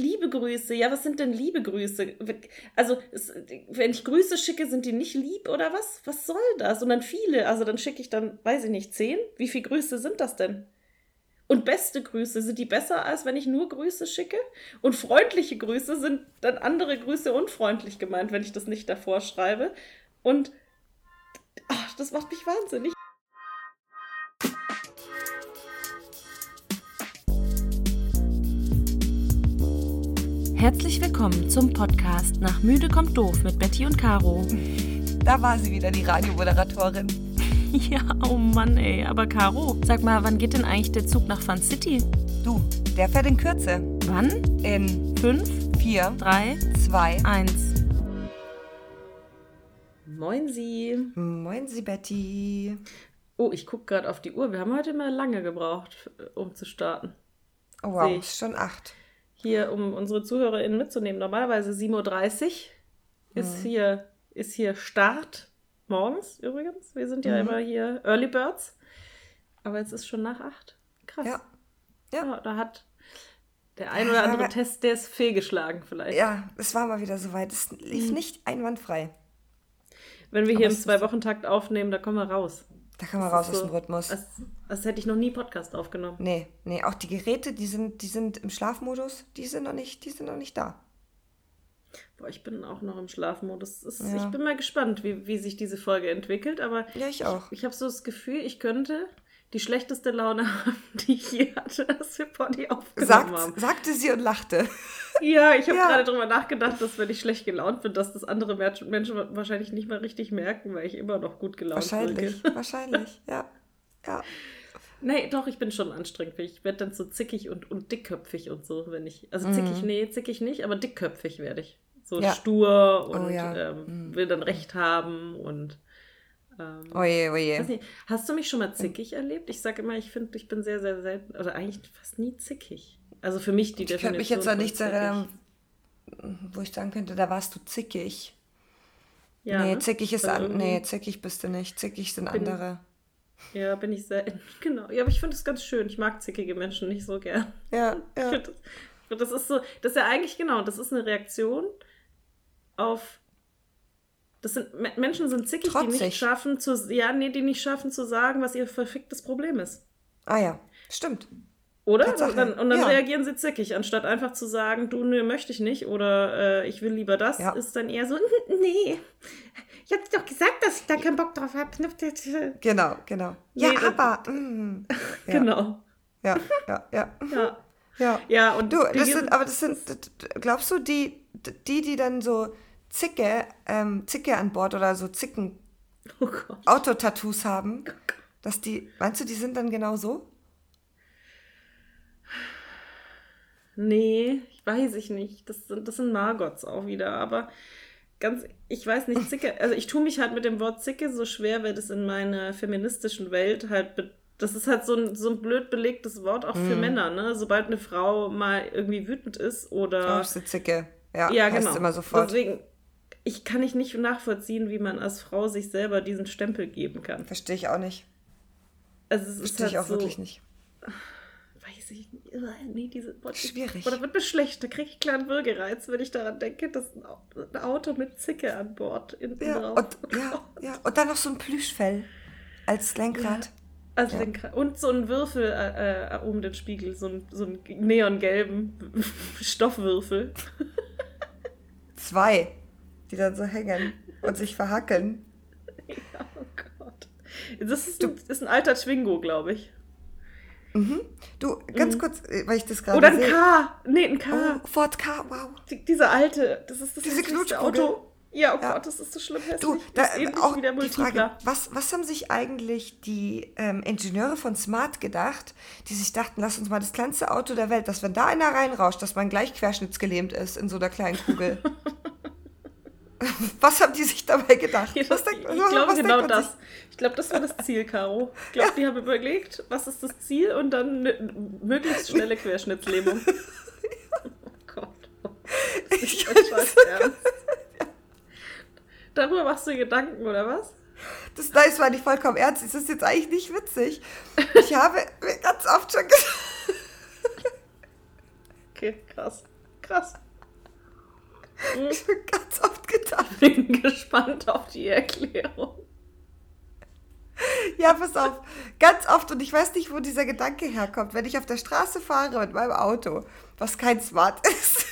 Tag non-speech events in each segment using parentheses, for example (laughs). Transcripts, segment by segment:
liebe Grüße. Ja, was sind denn liebe Grüße? Also, es, wenn ich Grüße schicke, sind die nicht lieb oder was? Was soll das? Und dann viele. Also, dann schicke ich dann, weiß ich nicht, zehn? Wie viele Grüße sind das denn? Und beste Grüße, sind die besser, als wenn ich nur Grüße schicke? Und freundliche Grüße sind dann andere Grüße unfreundlich gemeint, wenn ich das nicht davor schreibe. Und ach, das macht mich wahnsinnig. Herzlich willkommen zum Podcast Nach Müde kommt doof mit Betty und Caro. (laughs) Da war sie wieder, die Radiomoderatorin. (laughs) Ja, oh Mann, ey. Aber Caro, sag mal, wann geht denn eigentlich der Zug nach Fun City? Du, der fährt in Kürze. Wann? In Fünf, vier, drei, zwei, eins. Moin Sie. Moin Sie, Betty. Oh, ich gucke gerade auf die Uhr. Wir haben heute mal lange gebraucht, äh, um zu starten. Oh wow, ist schon acht. Hier, um unsere ZuhörerInnen mitzunehmen. Normalerweise 7.30 Uhr ist, Mhm. hier, ist hier Start. Morgens übrigens. Wir sind ja Mhm. immer hier Early Birds. Aber jetzt ist schon nach 8. Krass. Ja. Ja. Ja, da hat der ein Ja, oder andere aber- Test, der ist fehlgeschlagen vielleicht. Ja, es war mal wieder soweit. Es lief Mhm. nicht einwandfrei. Wenn wir hier im Zwei-Wochen-Takt aufnehmen, da kommen wir raus. Da kann man Das raus ist aus so- dem Rhythmus. Als, als hätte ich noch nie Podcast aufgenommen. Nee, nee, auch die Geräte, die sind, die sind im Schlafmodus, die sind noch nicht, die sind noch nicht da. Boah, ich bin auch noch im Schlafmodus. Ist, Ja. Ich bin mal gespannt, wie, wie sich diese Folge entwickelt, aber Ja, ich auch. ich, ich habe so das Gefühl, ich könnte die schlechteste Laune (laughs) haben, die ich je hatte, als wir Pony aufgenommen haben. Sagt, sagte sie und lachte. (laughs) Ja, ich habe Ja. gerade darüber nachgedacht, dass wenn ich schlecht gelaunt bin, dass das andere Menschen wahrscheinlich nicht mal richtig merken, weil ich immer noch gut gelaunt Wahrscheinlich, wirke. (laughs) wahrscheinlich, ja. Ja. Nee, doch, ich bin schon anstrengend. Ich werde dann so zickig und, und dickköpfig und so, wenn ich. Also Mhm. zickig, nee, zickig nicht, aber dickköpfig werde ich. So Ja. stur und Oh ja. ähm, Mhm. will dann Recht haben und. Ähm, Oje, oje. weiß nicht, hast du mich schon mal zickig erlebt? Ich sage immer, ich finde, ich bin sehr, sehr selten, oder eigentlich fast nie zickig. Also für mich die Ich Definition. könnte mich jetzt an nichts erinnern, wo ich sagen könnte, da warst du zickig. Ja, nee, ne? zickig ist Also an, nee, zickig bist du nicht. Zickig sind Bin- andere. Ja, bin ich sehr. (laughs) Genau. Ja, aber ich finde es ganz schön. Ich mag zickige Menschen nicht so gern. Ja, (laughs) Ich ja. das, ich das ist so, das ist ja eigentlich genau, das ist eine Reaktion auf. Das sind Me- Menschen sind zickig, die Trotzig. nicht schaffen zu, ja, nee, die nicht schaffen zu sagen, was ihr verficktes Problem ist. Ah ja, stimmt. Oder? Tatsache, Und dann, und dann ja. reagieren sie zickig, anstatt einfach zu sagen, du, nö, möchte ich nicht oder äh, ich will lieber das, Ja. ist dann eher so, (laughs) nee, ich hab doch gesagt, dass ich da keinen Bock drauf habe. Genau, genau. Nee, Ja, das- aber. Mm, (laughs) ja, Genau. Ja, ja, ja. Ja. Ja. Ja, und Du, die- das sind, aber das sind, glaubst du, die, die, die dann so Zicke, ähm, Zicke an Bord oder so Zicken oh. Autotattoos haben, dass die, meinst du, die sind dann genau so? Nee, ich weiß ich nicht. Das sind, das sind Margots auch wieder, aber ganz, ich weiß nicht, Zicke, also ich tue mich halt mit dem Wort Zicke so schwer, weil das in meiner feministischen Welt halt, das ist halt so ein, so ein blöd belegtes Wort auch für Mhm. Männer, ne? Sobald eine Frau mal irgendwie wütend ist oder. Oh, ist eine Zicke. Ja, ja, heißt genau. immer sofort. Deswegen, ich kann ich nicht nachvollziehen, wie man als Frau sich selber diesen Stempel geben kann. Verstehe ich auch nicht. Also Verstehe halt ich auch so, wirklich nicht. weiß ich nicht. Äh, Nee, diese, boah, Schwierig. Oder wird mir schlecht. Da kriege ich kleinen Würgereiz, wenn ich daran denke, dass ein Au- ein Auto mit Zicke an Bord in Ja, drauf. und, ja, ja. und dann noch so ein Plüschfell als Lenkrad. Also Ja. den, und so ein Würfel äh, äh, um den Spiegel, so ein, so ein neongelben (laughs) Stoffwürfel. Zwei, die dann so hängen und sich verhackeln. ja, oh Gott. Das ist ein, ist ein alter Twingo, glaube ich. Mhm. Du, ganz kurz, äh, weil ich das gerade Oder ein sehe. K. Nee, ein K. Oh, Ford K, wow. Die, diese alte, das ist das Diese. Auto. Ja, oh Ja. Gott, das ist so schlimm hässlich. Du, das da, auch die Frage, was, was haben sich eigentlich die ähm, Ingenieure von Smart gedacht, die sich dachten, lass uns mal das kleinste Auto der Welt, dass wenn da einer reinrauscht, dass man gleich querschnittsgelähmt ist in so einer kleinen Kugel. (laughs) (laughs) was haben die sich dabei gedacht? Ja, das, denkt- ich glaube genau das. sich? Ich glaube, das war das Ziel, Caro. Ich glaube, die haben überlegt, was ist das Ziel und dann eine möglichst schnelle Querschnittslähmung. (laughs) oh Gott. Das ist dein Scheiß Ernst. Darüber machst du Gedanken, oder was? Das nein, es war nicht vollkommen ernst. Das ist jetzt eigentlich nicht witzig. Ich habe mir ganz oft schon gesagt, (laughs) Okay, krass. Krass. Ich bin ganz oft gedacht. Bin gespannt auf die Erklärung. Ja, pass auf. Ganz oft, und ich weiß nicht, wo dieser Gedanke herkommt, wenn ich auf der Straße fahre mit meinem Auto, was kein Smart (laughs) ist.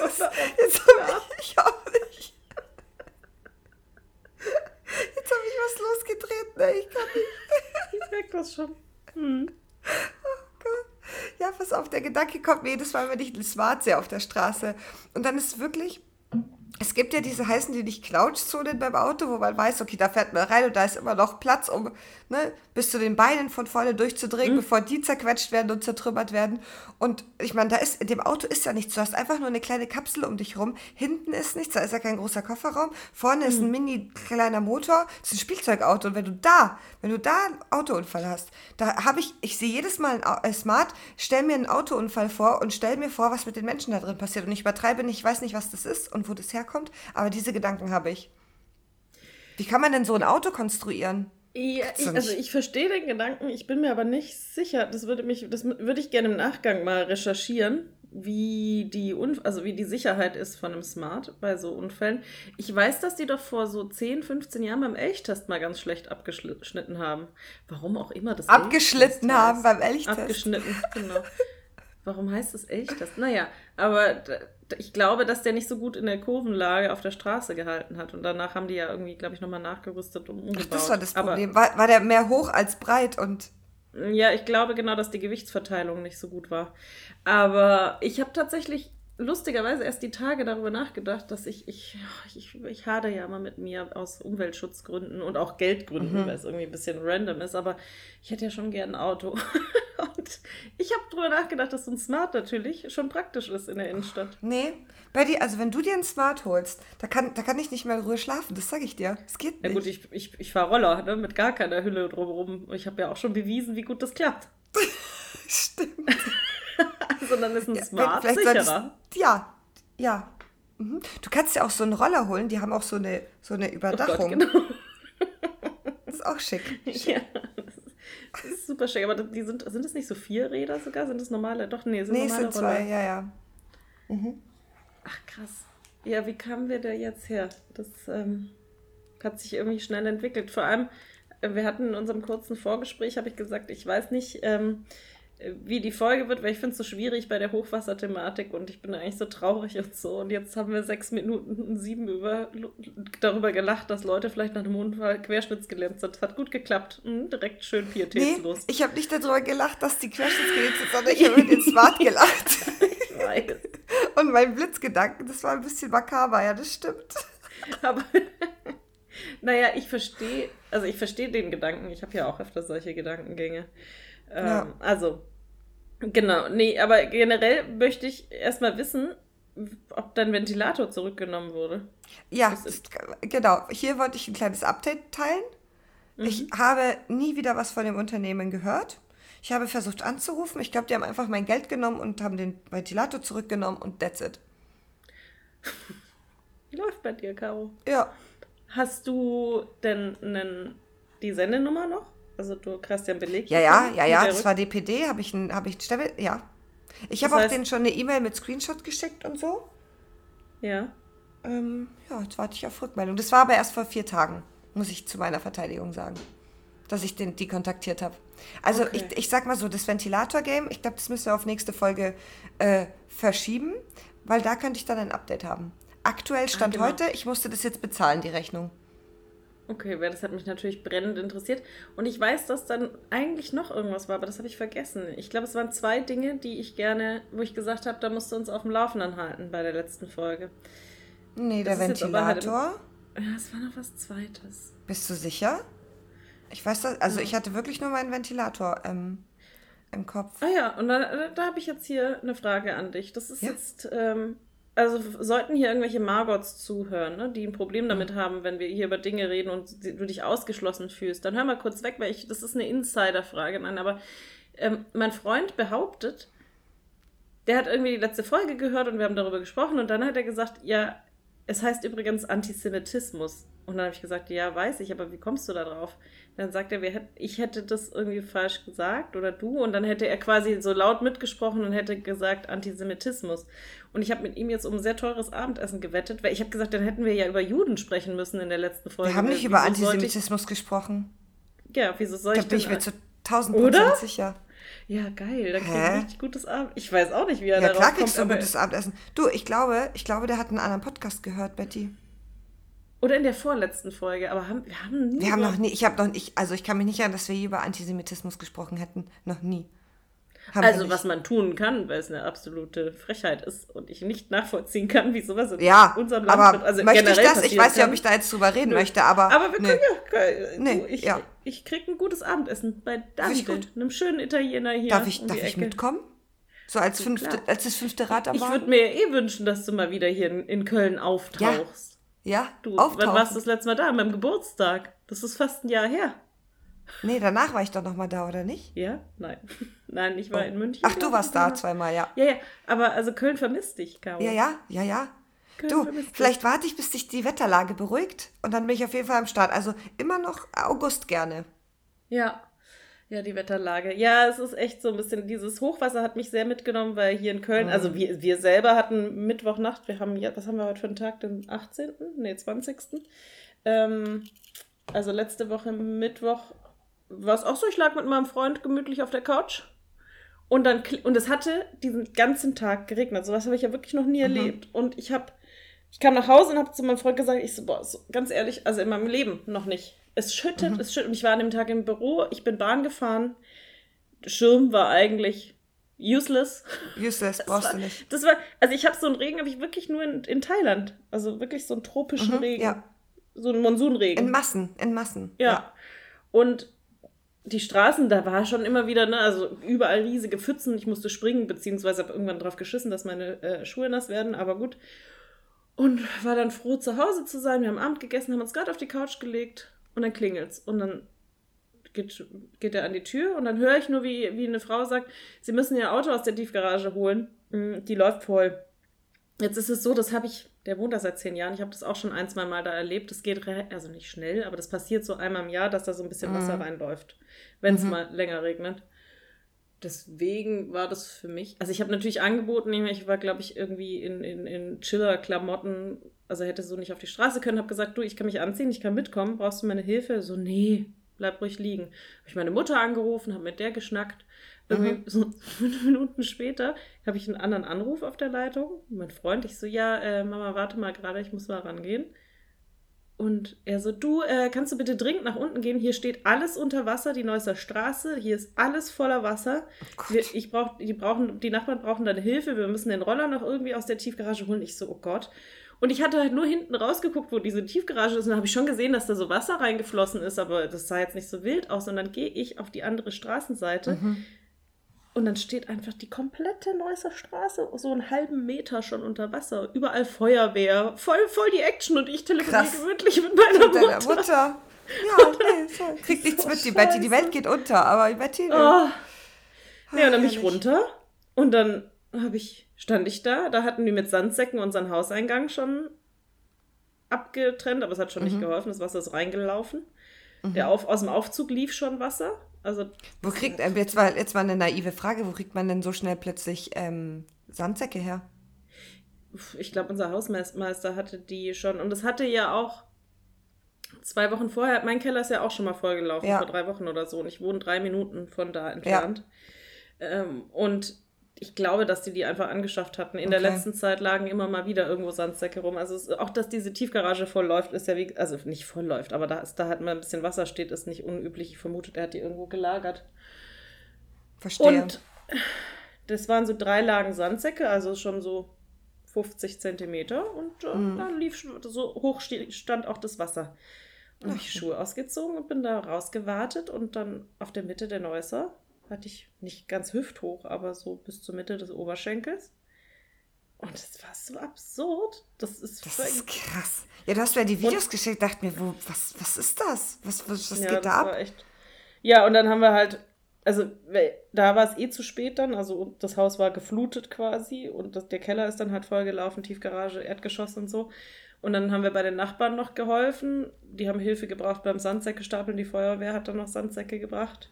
Das ist, jetzt habe ich, ich auch nicht. Jetzt habe ich was losgetreten, ey. Ich kann nicht. Ich merke das schon. Hm. Ja, pass auf, der Gedanke kommt mir jedes Mal, wenn ich Smart sehe auf der Straße. Und dann ist wirklich, es gibt ja diese, heißen die nicht Couchzonen beim Auto, wo man weiß, okay, da fährt man rein und da ist immer noch Platz, um ne, bis zu den Beinen von vorne durchzudrehen, mhm. bevor die zerquetscht werden und zertrümmert werden. Und ich meine, da ist, in dem Auto ist ja nichts. Du hast einfach nur eine kleine Kapsel um dich rum. Hinten ist nichts, da ist ja kein großer Kofferraum. Vorne mhm. ist ein mhm. mini kleiner Motor. Das ist ein Spielzeugauto. Und wenn du da, wenn du da einen Autounfall hast, da habe ich, ich sehe jedes Mal ein äh, Smart, stell mir einen Autounfall vor und stell mir vor, was mit den Menschen da drin passiert. Und ich übertreibe nicht, ich weiß nicht, was das ist und wo das herkommt herkommt, aber diese Gedanken habe ich. Wie kann man denn so ein Auto konstruieren? Ja, ich, also ich verstehe den Gedanken, ich bin mir aber nicht sicher. Das würde mich, das würde ich gerne im Nachgang mal recherchieren, wie die, also wie die Sicherheit ist von einem Smart bei so Unfällen. Ich weiß, dass die doch vor so 10, 15 Jahren beim Elchtest mal ganz schlecht abgeschnitten haben. Warum auch immer das Abgeschnitten haben beim Elchtest. Abgeschnitten, genau. (laughs) Warum heißt das Elchtest? Naja, aber ich glaube, dass der nicht so gut in der Kurvenlage auf der Straße gehalten hat. Und danach haben die ja irgendwie, glaube ich, nochmal nachgerüstet und umgebaut. Ach, das war das Problem. war, war der mehr hoch als breit und. Ja, ich glaube genau, dass die Gewichtsverteilung nicht so gut war. Aber ich habe tatsächlich lustigerweise erst die Tage darüber nachgedacht, dass ich, ich, ich, ich hade ja mal mit mir aus Umweltschutzgründen und auch Geldgründen, mhm. weil es irgendwie ein bisschen random ist, aber ich hätte ja schon gern ein Auto. (laughs) und ich habe darüber nachgedacht, dass so ein Smart natürlich schon praktisch ist in der Innenstadt. Nee, bei dir, also wenn du dir ein Smart holst, da kann, da kann ich nicht mehr in Ruhe schlafen, das sage ich dir. Es geht nicht. Ja gut, ich, ich, ich fahre Roller, ne, mit gar keiner Hülle drumherum. Ich habe ja auch schon bewiesen, wie gut das klappt. (laughs) Stimmt. (laughs) Sondern ist ein ja, Smart sicherer. ja, ja. Mhm. Du kannst ja auch so einen Roller holen, die haben auch so eine, so eine Überdachung. Oh Gott, genau. (laughs) Das ist auch schick. schick. Ja, das ist super schick. Aber die sind, sind das nicht so vier Räder sogar? Sind das normale? Doch, nee, sind nee, normale sind zwei, ja, ja. Mhm. Ach, krass. Ja, wie kamen wir da jetzt her? Das ähm, hat sich irgendwie schnell entwickelt. Vor allem, äh, wir hatten in unserem kurzen Vorgespräch, habe ich gesagt, ich weiß nicht, ähm, wie die Folge wird, weil ich finde es so schwierig bei der Hochwasserthematik und ich bin eigentlich so traurig und so. Und jetzt haben wir sechs Minuten und sieben über, darüber gelacht, dass Leute vielleicht nach dem Unfall querschnittsgelähmt sind. Hat gut geklappt. Mhm, direkt schön pietätslos. Nee, ich habe nicht darüber gelacht, dass die querschnittsgelähmt sind, sondern ich habe über den Smart (laughs) gelacht. ich weiß. Und mein Blitzgedanken, das war ein bisschen makaber, ja, das stimmt. Aber (laughs) naja, ich verstehe, also ich verstehe den Gedanken. Ich habe ja auch öfter solche Gedankengänge. Ähm, ja. Also, Genau, nee, aber generell möchte ich erstmal wissen, ob dein Ventilator zurückgenommen wurde. Ja, genau. Hier wollte ich ein kleines Update teilen. Mhm. Ich habe nie wieder was von dem Unternehmen gehört. Ich habe versucht anzurufen. Ich glaube, die haben einfach mein Geld genommen und haben den Ventilator zurückgenommen und that's it. (laughs) Läuft bei dir, Caro. Ja. Hast du denn einen, die Sendenummer noch? Also du kriegst ja einen Beleg. Ja, ja, ja, ja, das war DPD, habe ich einen, habe ich Stempel, ja. Ich habe auch denen schon eine E-Mail mit Screenshot geschickt und so. Ja. Ähm, ja, jetzt warte ich auf Rückmeldung. Das war aber erst vor vier Tagen, muss ich zu meiner Verteidigung sagen, dass ich den, die kontaktiert habe. Also okay. ich, ich sag mal so, das Ventilator-Game, ich glaube, das müssen wir auf nächste Folge äh, verschieben, weil da könnte ich dann ein Update haben. Aktuell stand ah, genau. heute, ich musste das jetzt bezahlen, die Rechnung. Okay, weil das hat mich natürlich brennend interessiert. Und ich weiß, dass dann eigentlich noch irgendwas war, aber das habe ich vergessen. Ich glaube, es waren zwei Dinge, die ich gerne, wo ich gesagt habe, da musst du uns auf dem Laufenden halten bei der letzten Folge. Nee, der Ventilator. Halt ja, es war noch was Zweites. Bist du sicher? Ich weiß das, also ja. ich hatte wirklich nur meinen Ventilator ähm, im Kopf. Ah ja, und da, da habe ich jetzt hier eine Frage an dich. Das ist ja? jetzt ähm, also sollten hier irgendwelche Margots zuhören, ne, die ein Problem damit haben, wenn wir hier über Dinge reden und du dich ausgeschlossen fühlst, dann hör mal kurz weg, weil ich, das ist eine Insider-Frage. Nein, aber ähm, mein Freund behauptet, der hat irgendwie die letzte Folge gehört und wir haben darüber gesprochen und dann hat er gesagt, ja, es heißt übrigens Antisemitismus. Und dann habe ich gesagt, ja, weiß ich, aber wie kommst du da drauf? Dann sagt er, ich hätte das irgendwie falsch gesagt oder du. Und dann hätte er quasi so laut mitgesprochen und hätte gesagt Antisemitismus. Und ich habe mit ihm jetzt um ein sehr teures Abendessen gewettet, weil ich habe gesagt, dann hätten wir ja über Juden sprechen müssen in der letzten Folge. Wir haben nicht über Antisemitismus gesprochen. Ja, wieso soll Da ich bin ich mir zu 1000 Oder? Prozent sicher. Ja, geil, dann krieg ich Hä? ein richtig gutes Abend. Ich weiß auch nicht, wie er Ja, darauf klar kommt. kriegst du ein aber- gutes Abendessen. Du, ich glaube, ich glaube, der hat einen anderen Podcast gehört, Betty. Oder in der vorletzten Folge, aber haben, wir haben nie Wir haben noch nie, ich habe noch nicht, also ich kann mich nicht erinnern, dass wir je über Antisemitismus gesprochen hätten. Noch nie. Haben Also, was man tun kann, weil es eine absolute Frechheit ist und ich nicht nachvollziehen kann, wie sowas in Ja, unserem Land aber wird. Also möchte ich generell das? Ich weiß nicht, ob ich da jetzt drüber reden Nö. möchte, aber. Aber wir nö. können ja. Du, Nee, ich, ja. ich krieg ein gutes Abendessen bei ich gut. einem schönen Italiener hier. Darf ich, um darf die ich Ecke. mitkommen? So als, Du, fünfte, als das fünfte Rad am Ich würde mir eh wünschen, dass du mal wieder hier in, in Köln auftauchst. Ja, Du, wann auftauchen. warst du das letzte Mal da? An meinem Geburtstag. Das ist fast ein Jahr her. Nee, danach war ich doch noch mal da, oder nicht? Ja? Nein. (laughs) Nein, ich war Oh. in München. Ach, du warst da zweimal, ja. Ja, ja. Aber also Köln vermisst dich, Caro. Ja, ja, ja, ja. Köln Du, vielleicht warte ich, bis sich die Wetterlage beruhigt und dann bin ich auf jeden Fall am Start. Also immer noch August gerne. Ja. Ja, die Wetterlage. Ja, es ist echt so ein bisschen, dieses Hochwasser hat mich sehr mitgenommen, weil hier in Köln, Mhm. also wir, wir selber hatten Mittwochnacht, wir haben, ja, was haben wir heute für einen Tag, den 18., nee, 20. Ähm, also letzte Woche Mittwoch war es auch so, ich lag mit meinem Freund gemütlich auf der Couch und dann, und es hatte diesen ganzen Tag geregnet, sowas habe ich ja wirklich noch nie Mhm. erlebt und ich habe, ich kam nach Hause und habe zu meinem Freund gesagt, ich so, boah, so, ganz ehrlich, also in meinem Leben noch nicht. Es schüttet, Mhm. es schüttet. Und ich war an dem Tag im Büro, ich bin Bahn gefahren. Schirm war eigentlich useless. Useless, brauchst du nicht. Das war, also ich habe so einen Regen, habe ich wirklich nur in, in Thailand. Also wirklich so einen tropischen Mhm, Regen. ja. So einen Monsunregen. In Massen, in Massen. Ja. Und die Straßen, da war schon immer wieder, ne, also überall riesige Pfützen. Ich musste springen, beziehungsweise habe irgendwann drauf geschissen, dass meine äh, Schuhe nass werden, aber gut. Und war dann froh, zu Hause zu sein. Wir haben Abend gegessen, haben uns gerade auf die Couch gelegt und dann klingelt's. Und dann geht, geht er an die Tür und dann höre ich nur, wie, wie eine Frau sagt, sie müssen ihr Auto aus der Tiefgarage holen. Mm, Die läuft voll. Jetzt ist es so, das habe ich, der wohnt da seit zehn Jahren, ich habe das auch schon ein, zwei Mal da erlebt. Das geht, also nicht schnell, aber das passiert so einmal im Jahr, dass da so ein bisschen Wasser Mhm. reinläuft, wenn es Mhm. mal länger regnet. Deswegen war das für mich, also ich habe natürlich angeboten, ich war, glaube ich, irgendwie in, in, in Chiller-Klamotten, also hätte so nicht auf die Straße können, habe gesagt, du, ich kann mich anziehen, ich kann mitkommen, brauchst du meine Hilfe? So, nee, bleib ruhig liegen. Habe ich meine Mutter angerufen, habe mit der geschnackt. Irgendwie Mhm. so (laughs) fünf Minuten später habe ich einen anderen Anruf auf der Leitung. Mein Freund, ich so, ja, äh, Mama, warte mal gerade, ich muss mal rangehen. Und er so, du, äh, kannst du bitte dringend nach unten gehen? Hier steht alles unter Wasser, die Neusser Straße, hier ist alles voller Wasser. Gott. Wir, ich brauch, die, brauchen, die Nachbarn brauchen deine Hilfe, wir müssen den Roller noch irgendwie aus der Tiefgarage holen. Ich so, oh Gott. Und ich hatte halt nur hinten rausgeguckt, wo diese Tiefgarage ist, und habe ich schon gesehen, dass da so Wasser reingeflossen ist, aber das sah jetzt nicht so wild aus. Und dann gehe ich auf die andere Straßenseite Mhm. Und dann steht einfach die komplette Neusser Straße, so einen halben Meter schon unter Wasser. Überall Feuerwehr, voll, voll die Action und ich telefoniere gemütlich mit meiner Mit Mutter. Mutter. Ja, (laughs) nee, so. kriegt nichts So mit, die Betty. Die. Welt geht unter, aber die Betty. nee. Oh. Ja, und dann bin ich runter und dann habe ich, stand ich da, da hatten die mit Sandsäcken unseren Hauseingang schon abgetrennt, aber es hat schon nicht Mhm. geholfen, das Wasser ist reingelaufen. Der Auf, aus dem Aufzug lief schon Wasser. Also Wo kriegt, ähm, jetzt, war, jetzt war eine naive Frage, wo kriegt man denn so schnell plötzlich ähm, Sandsäcke her? ich glaube, unser Hausmeister hatte die schon. Und es hatte ja auch zwei Wochen vorher, mein Keller ist ja auch schon mal vollgelaufen, Ja. vor drei Wochen oder so. Und ich wohne drei Minuten von da entfernt. Ähm, und ich glaube, dass die die einfach angeschafft hatten. In der Okay. letzten Zeit lagen immer mal wieder irgendwo Sandsäcke rum. Also es, auch, dass diese Tiefgarage voll läuft, ist ja wie, also nicht voll läuft, aber da, ist, da halt mal ein bisschen Wasser steht, ist nicht unüblich. Ich vermute, er hat die irgendwo gelagert. Verstehe. Und das waren so drei Lagen Sandsäcke, also schon so 50 Zentimeter. Und äh, Mhm. da lief schon- so hoch stand auch das Wasser. Und habe ich Schuhe ausgezogen und bin da rausgewartet und dann auf der Mitte der Neusser hatte ich nicht ganz hüfthoch, aber so bis zur Mitte des Oberschenkels. Und das war so absurd. Das ist das ist krass. Ja, du hast mir die Videos geschickt, dachte mir, wo, was, was ist das? Was, was, was ja, geht das da ab? echt. Ja, und dann haben wir halt, also da war es eh zu spät dann, also das Haus war geflutet quasi und das, der Keller ist dann halt vollgelaufen, Tiefgarage, Erdgeschoss und so. Und dann haben wir bei den Nachbarn noch geholfen. Die haben Hilfe gebraucht beim Sandsäcke stapeln. Die Feuerwehr hat dann noch Sandsäcke gebracht.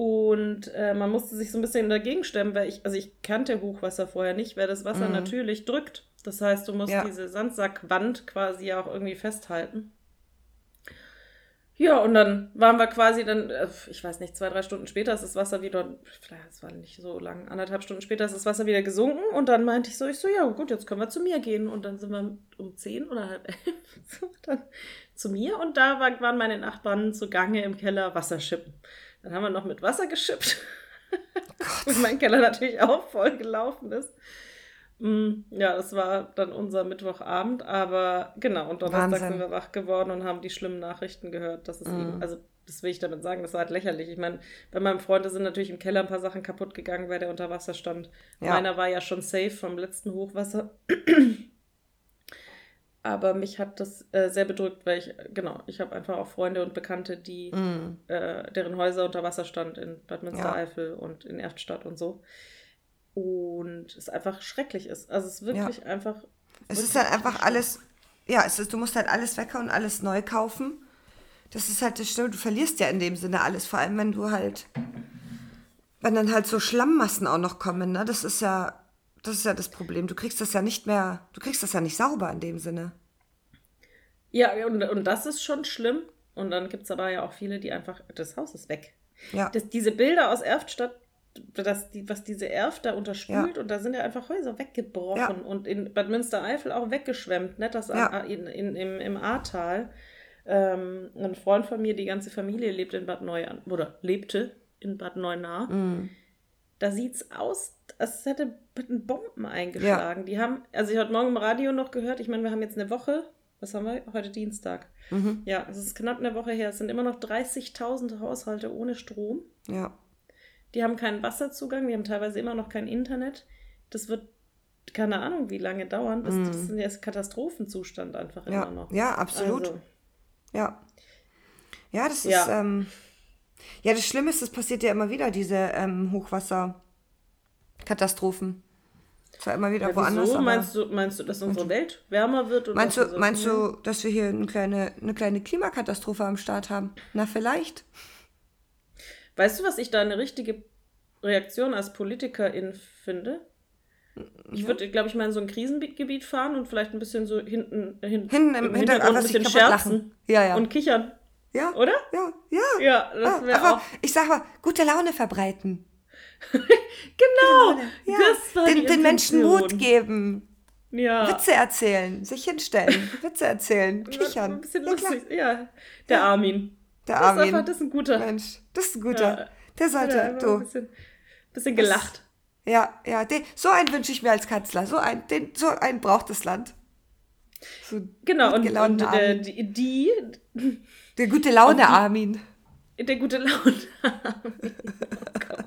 Und äh, man musste sich so ein bisschen dagegen stemmen, weil ich, also ich kannte Hochwasser vorher nicht, weil das Wasser Mhm. natürlich drückt. Das heißt, du musst Ja. diese Sandsackwand quasi auch irgendwie festhalten. Ja, und dann waren wir quasi dann, äh, ich weiß nicht, zwei, drei Stunden später ist das Wasser wieder, vielleicht, es war nicht so lang, anderthalb Stunden später ist das Wasser wieder gesunken und dann meinte ich so, ich so, ja gut, jetzt können wir zu mir gehen und dann sind wir um zehn oder halb elf (laughs) dann zu mir und da war, waren meine Nachbarn zugange im Keller Wasser schippen. Dann haben wir noch mit Wasser geschippt, (laughs) und mein Keller natürlich auch voll gelaufen ist. Mm, Ja, das war dann unser Mittwochabend, aber genau, und Donnerstag Wahnsinn. sind wir wach geworden und haben die schlimmen Nachrichten gehört, dass es Mhm. ihm, also das will ich damit sagen, das war halt lächerlich. Ich meine, bei meinem Freund sind natürlich im Keller ein paar Sachen kaputt gegangen, weil der unter Wasser stand. Ja. Meiner war ja schon safe vom letzten Hochwasser. Aber mich hat das äh, sehr bedrückt, weil ich, genau, ich habe einfach auch Freunde und Bekannte, die, Mm. äh, deren Häuser unter Wasser stand in Bad Ja. Münstereifel und in Erftstadt und so. Und es einfach schrecklich ist. Also es ist wirklich einfach. Es ist halt einfach alles, ja, es ist, du musst halt alles weghauen, alles neu kaufen. Das ist halt das Schlimme, du verlierst ja in dem Sinne alles, vor allem wenn du halt, wenn dann halt so Schlammmassen auch noch kommen, ne? Das ist ja, das ist ja das Problem. Du kriegst das ja nicht mehr, du kriegst das ja nicht sauber in dem Sinne. Ja, und, und das ist schon schlimm. Und dann gibt es aber ja auch viele, die einfach, das Haus ist weg. Ja. Das, diese Bilder aus Erftstadt, das, die, was diese Erft da unterspült Ja. und da sind ja einfach Häuser weggebrochen Ja. und in Bad Münstereifel auch weggeschwemmt, ne? Das Ja. an, in, in, im, im Ahrtal. Ähm, ein Freund von mir, die ganze Familie lebt in Bad Neuenahr, oder lebte in Bad Neuenahr. Mm. Da sieht's aus, als hätte mit Bomben eingeschlagen. Die haben, also ich habe heute Morgen im Radio noch gehört, ich meine, wir haben jetzt eine Woche, was haben wir? Heute Dienstag. Mhm. Ja, es ist knapp eine Woche her. Es sind immer noch 30.000 Haushalte ohne Strom. Ja. Die haben keinen Wasserzugang, die haben teilweise immer noch kein Internet. Das wird keine Ahnung, wie lange dauern. Das, das ist jetzt Katastrophenzustand einfach Mhm. Ja. immer noch. Ja, absolut. Also, Ja. Ja, das ist, Ja. ähm, ja, das Schlimme ist, es passiert ja immer wieder, diese ähm, Hochwasserkatastrophen. Zwar immer wieder ja, woanders. wieso? Meinst du, meinst du, dass unsere Welt wärmer wird? Und meinst du, wir meinst so- du, dass wir hier eine kleine, eine kleine Klimakatastrophe am Start haben? Na, vielleicht. Weißt du, was ich da eine richtige Reaktion als Politikerin finde? Ich würde, glaube ich, mal in so ein Krisengebiet fahren und vielleicht ein bisschen so hinten, hin, Hinten im Hintergrund Hintergrund ein bisschen scherzen. Ja, ja. und kichern, ja, oder? ja, ja. Ja, das Ah, wäre aber auch. ich sag mal, gute Laune verbreiten. (laughs) Genau! Ja. Das war den, den Menschen. Mut geben. Ja. Witze erzählen, sich hinstellen, (laughs) Witze erzählen, Ein kichern. bisschen Ja, klar. lustig. Ja, der Armin. Der Das ist Armin. einfach, das ist ein guter. Mensch, das ist ein guter. Ja. Der sollte, Ja, einfach ein du. bisschen, bisschen gelacht. Ja, ja, den, so einen wünsche ich mir als Kanzler. So einen, den, so einen braucht das Land. So Genau, und, und Armin. die, die, Der gute Laune Armin. der gute Laune. (laughs) Armin. oh Gott.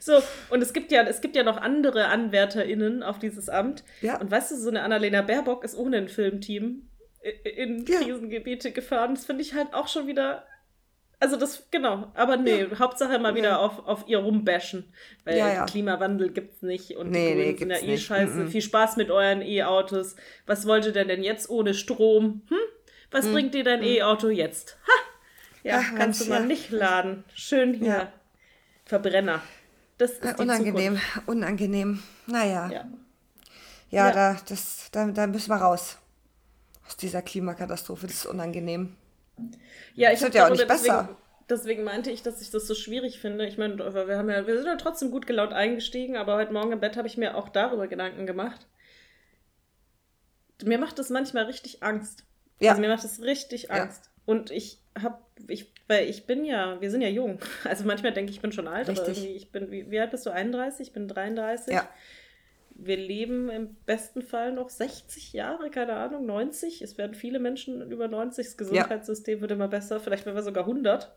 So, und es gibt ja, es gibt ja noch andere AnwärterInnen auf dieses Amt. Ja. Und weißt du, so eine Annalena Baerbock ist ohne ein Filmteam in Ja. Krisengebiete gefahren. Das finde ich halt auch schon wieder. Also das, genau, aber nee, Hauptsache mal wieder Ja. auf, auf ihr rumbashen. Weil Ja, ja. Klimawandel gibt's nicht und Nee, die nee, Grünen sind ja eh nicht. scheiße. Mhm. Viel Spaß mit euren E-Autos. Was wollt ihr denn denn jetzt ohne Strom? Hm? Was bringt dir dein E-Auto jetzt? Ha! Ja, Ach, kannst Mensch, du mal ja. nicht laden. Schön hier. Ja. Verbrenner. Das ist Äh, die unangenehm, Zukunft. unangenehm. Naja, ja, Ja. ja, Ja. Da, das, da, da müssen wir raus. Aus dieser Klimakatastrophe, das ist unangenehm. Ja, ich Das wird ja auch nicht besser. Deswegen, deswegen meinte ich, dass ich das so schwierig finde. Ich meine, wir haben ja, wir sind ja trotzdem gut gelaunt eingestiegen, aber heute Morgen im Bett habe ich mir auch darüber Gedanken gemacht. Mir macht das manchmal richtig Angst. Ja. Also mir macht das richtig Ja. Angst. Und ich habe, ich, weil ich bin ja, wir sind ja jung. (laughs) Also manchmal denke ich, ich bin schon alt, aber Richtig. irgendwie, ich bin, wie, wie alt bist du? 31? Ich bin 33. Ja. Wir leben im besten Fall noch 60 Jahre, keine Ahnung, 90. Es werden viele Menschen über 90. Das Gesundheitssystem wird immer besser. Vielleicht werden wir sogar 100.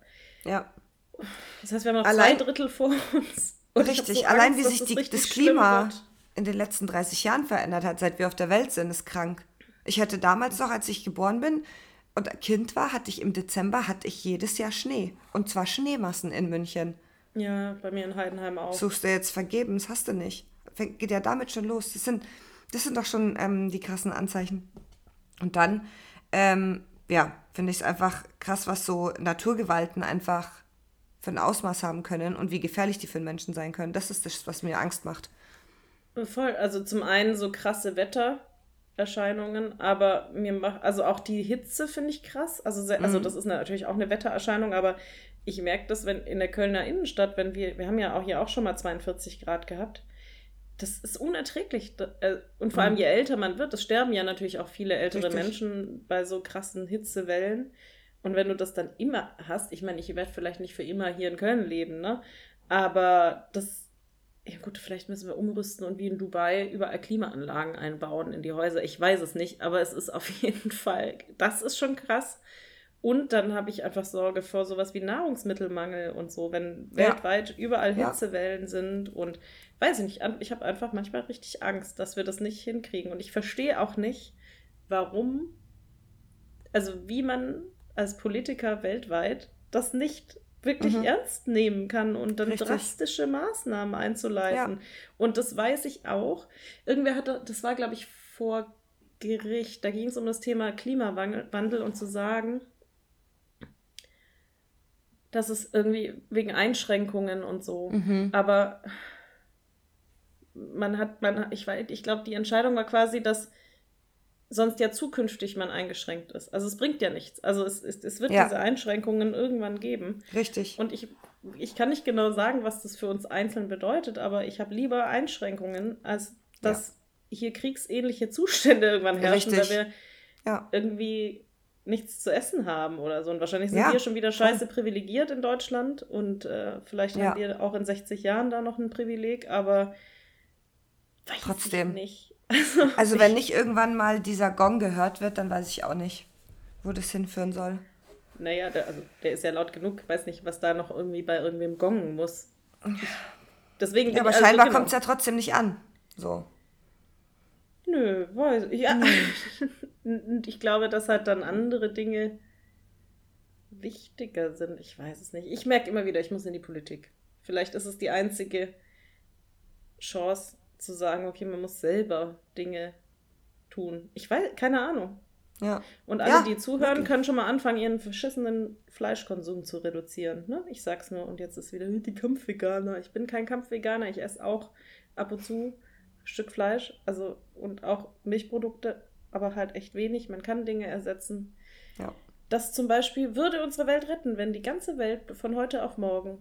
Ja, Das heißt, wir haben noch Allein- zwei Drittel vor uns. Und richtig. so Allein Angst, wie sich die, das Klima in den letzten 30 Jahren verändert hat, seit wir auf der Welt sind, ist krank. Ich hatte damals noch, als ich geboren bin und Kind war, hatte ich im Dezember, hatte ich jedes Jahr Schnee. Und zwar Schneemassen in München. Ja, bei mir in Heidenheim auch. Suchst du jetzt vergebens, hast du nicht. Geht ja damit schon los. Das sind, Das sind doch schon ähm, die krassen Anzeichen. Und dann, ähm, ja, finde ich es einfach krass, was so Naturgewalten einfach für ein Ausmaß haben können und wie gefährlich die für den Menschen sein können. Das ist das, was mir Angst macht. Voll. Also zum einen so krasse Wettererscheinungen, aber mir macht, also auch die Hitze finde ich krass. Also, sehr, also das ist natürlich auch eine Wettererscheinung, aber ich merke das, wenn in der Kölner Innenstadt, wenn wir, wir haben ja auch hier auch schon mal 42 Grad gehabt, das ist unerträglich. Äh, und vor allem, je älter man wird, es sterben ja natürlich auch viele ältere Richtig. Menschen bei so krassen Hitzewellen. Und wenn du das dann immer hast, ich meine, ich werde vielleicht nicht für immer hier in Köln leben, ne? Aber das, ja gut, vielleicht müssen wir umrüsten und wie in Dubai überall Klimaanlagen einbauen in die Häuser. Ich weiß es nicht, aber es ist auf (laughs) jeden Fall, das ist schon krass. Und dann habe ich einfach Sorge vor sowas wie Nahrungsmittelmangel und so, wenn Ja. weltweit überall Ja. Hitzewellen sind und weiß ich nicht, ich habe einfach manchmal richtig Angst, dass wir das nicht hinkriegen. Und ich verstehe auch nicht, warum, also wie man als Politiker weltweit das nicht wirklich Mhm. ernst nehmen kann und dann Richtig. drastische Maßnahmen einzuleiten. Und das weiß ich auch. Irgendwer hatte, das war, glaube ich, vor Gericht, da ging es um das Thema Klimawandel und zu sagen, dass es irgendwie wegen Einschränkungen und so. Mhm. Aber man hat, man ich ich glaube, die Entscheidung war quasi, dass sonst ja zukünftig man eingeschränkt ist. Also es bringt ja nichts. Also es, es, es wird Ja. diese Einschränkungen irgendwann geben. Richtig. Und ich, ich kann nicht genau sagen, was das für uns einzeln bedeutet, aber ich habe lieber Einschränkungen, als dass hier kriegsähnliche Zustände irgendwann herrschen, Richtig. weil wir ja. irgendwie nichts zu essen haben oder so. Und wahrscheinlich sind Ja, wir schon wieder voll. scheiße privilegiert in Deutschland und äh, vielleicht Ja. haben wir auch in 60 Jahren da noch ein Privileg, aber weiß Trotzdem. ich nicht. Also, (laughs) Also wenn nicht irgendwann mal dieser Gong gehört wird, dann weiß ich auch nicht, wo das hinführen soll. Naja, der, also, der ist ja laut genug. Ich weiß nicht, was da noch irgendwie bei irgendwem gongen muss. Deswegen Ja, aber also, scheinbar genau. kommt es ja trotzdem nicht an. So. Nö, weiß ich. Ja. (laughs) Und ich glaube, dass halt dann andere Dinge wichtiger sind. Ich weiß es nicht. Ich merke immer wieder, ich muss in die Politik. Vielleicht ist es die einzige Chance zu sagen, okay, man muss selber Dinge tun. Ich weiß, keine Ahnung. Ja. Und alle, Ja, die zuhören, wirklich. können schon mal anfangen, ihren verschissenen Fleischkonsum zu reduzieren. Ne? Ich sag's nur. Und jetzt ist wieder die Kampfveganer. Ich bin kein Kampfveganer. Ich esse auch ab und zu ein Stück Fleisch. Also und auch Milchprodukte, aber halt echt wenig. Man kann Dinge ersetzen. Ja. Das zum Beispiel würde unsere Welt retten, wenn die ganze Welt von heute auf morgen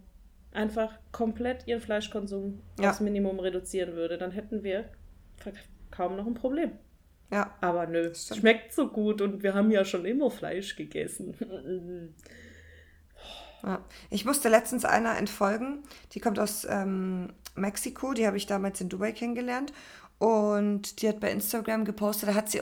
einfach komplett ihren Fleischkonsum Ja. aufs Minimum reduzieren würde. Dann hätten wir kaum noch ein Problem. Ja. Aber nö, Das stimmt. schmeckt so gut und wir haben ja schon immer Fleisch gegessen. (laughs) Ja. Ich musste letztens einer entfolgen, die kommt aus ähm, Mexiko, die habe ich damals in Dubai kennengelernt. Und die hat bei Instagram gepostet, da hat sie,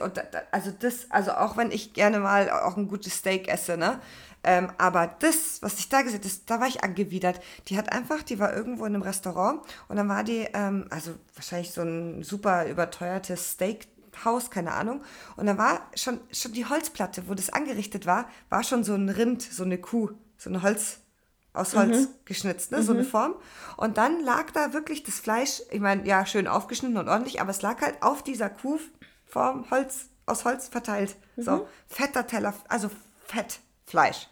also das, also auch wenn ich gerne mal auch ein gutes Steak esse, ne? Ähm, aber das, was ich da gesehen habe, da war ich angewidert. Die hat einfach, die war irgendwo in einem Restaurant und dann war die, ähm, also wahrscheinlich so ein super überteuertes Steakhaus, keine Ahnung. Und dann war schon, schon die Holzplatte, wo das angerichtet war, war schon so ein Rind, so eine Kuh, so ein Holz, aus Holz geschnitzt, ne? so eine Form. Und dann lag da wirklich das Fleisch, ich meine, ja, schön aufgeschnitten und ordentlich, aber es lag halt auf dieser Kuhform Holz, aus Holz verteilt. So, fetter Teller, also Fettfleisch.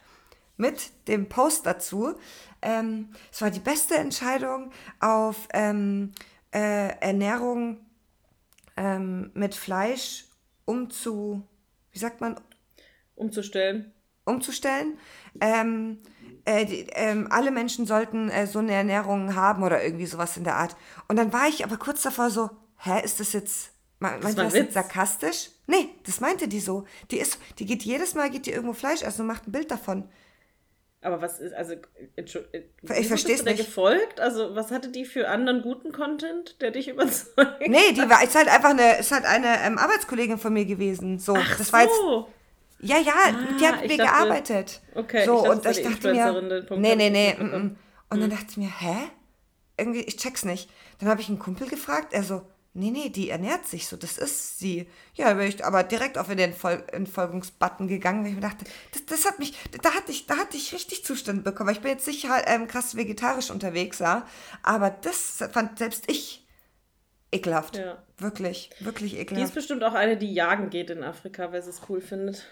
Mit dem Post dazu. Ähm, es war die beste Entscheidung auf ähm, äh, Ernährung ähm, mit Fleisch umzu, wie sagt man, Umzustellen. umzustellen. Ähm, äh, die, ähm, alle Menschen sollten äh, so eine Ernährung haben oder irgendwie sowas in der Art. Und dann war ich aber kurz davor so, hä, ist das jetzt, me- meint das ein jetzt sarkastisch? Nee, das meinte die so. Die ist, die geht jedes Mal, geht die irgendwo Fleisch essen und macht ein Bild davon. Aber was ist, also, Entschu- äh, Ich du der nicht. gefolgt? Also, was hatte die für anderen guten Content, der dich (laughs) überzeugt? Nee, die war, ist halt einfach eine, ist halt eine ähm, Arbeitskollegin von mir gewesen. So, das war jetzt, so. Ja, ja, die hat Ah, mit mir dachte- gearbeitet. Okay, so, ich dachte, und es ich dachte mir, nee, nee, nee. nicht mm, mitbekommen. mm. Und dann dachte ich mir, hä? Irgendwie, ich check's nicht. Dann habe ich einen Kumpel gefragt, er so, nee, nee, die ernährt sich so, das ist sie. Ja, da bin ich aber direkt auf in den Fol Entfolgungsbutton gegangen, weil ich mir dachte, das, das hat mich, da hatte ich, da hatte ich richtig Zustand bekommen, weil ich bin jetzt sicher ähm, krass vegetarisch unterwegs, ja. Aber das fand selbst ich ekelhaft. Ja. Wirklich, wirklich Die ist ekelhaft. bestimmt auch eine, die jagen geht in Afrika, weil sie es cool findet.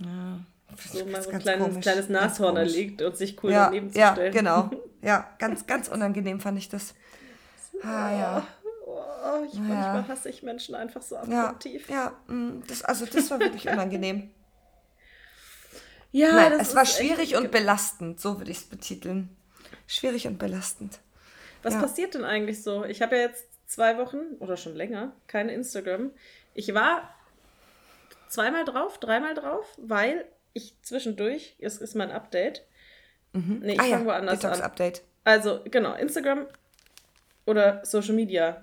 Ja. So mal so ein kleines, komisch, kleines Nashorn erlegt und sich cool ja, daneben zu ja, stellen. genau. (laughs) Ja, ganz, ganz unangenehm fand ich das. (laughs) Ah, ja. Oh, ich, Ja. Manchmal hasse ich Menschen einfach so Ja, abgrundtief. ja, mm, das, also das war wirklich unangenehm. (laughs) Ja, Nein, das es war schwierig und belastend, so würde ich es betiteln. Schwierig und belastend. Was Ja. passiert denn eigentlich so? Ich habe ja jetzt zwei Wochen oder schon länger keine Instagram. Ich war zweimal drauf, dreimal drauf, weil ich zwischendurch, es ist mein Update. Nee, ich ah ja, fange woanders an. Detox-Update. Also, genau, Instagram oder Social Media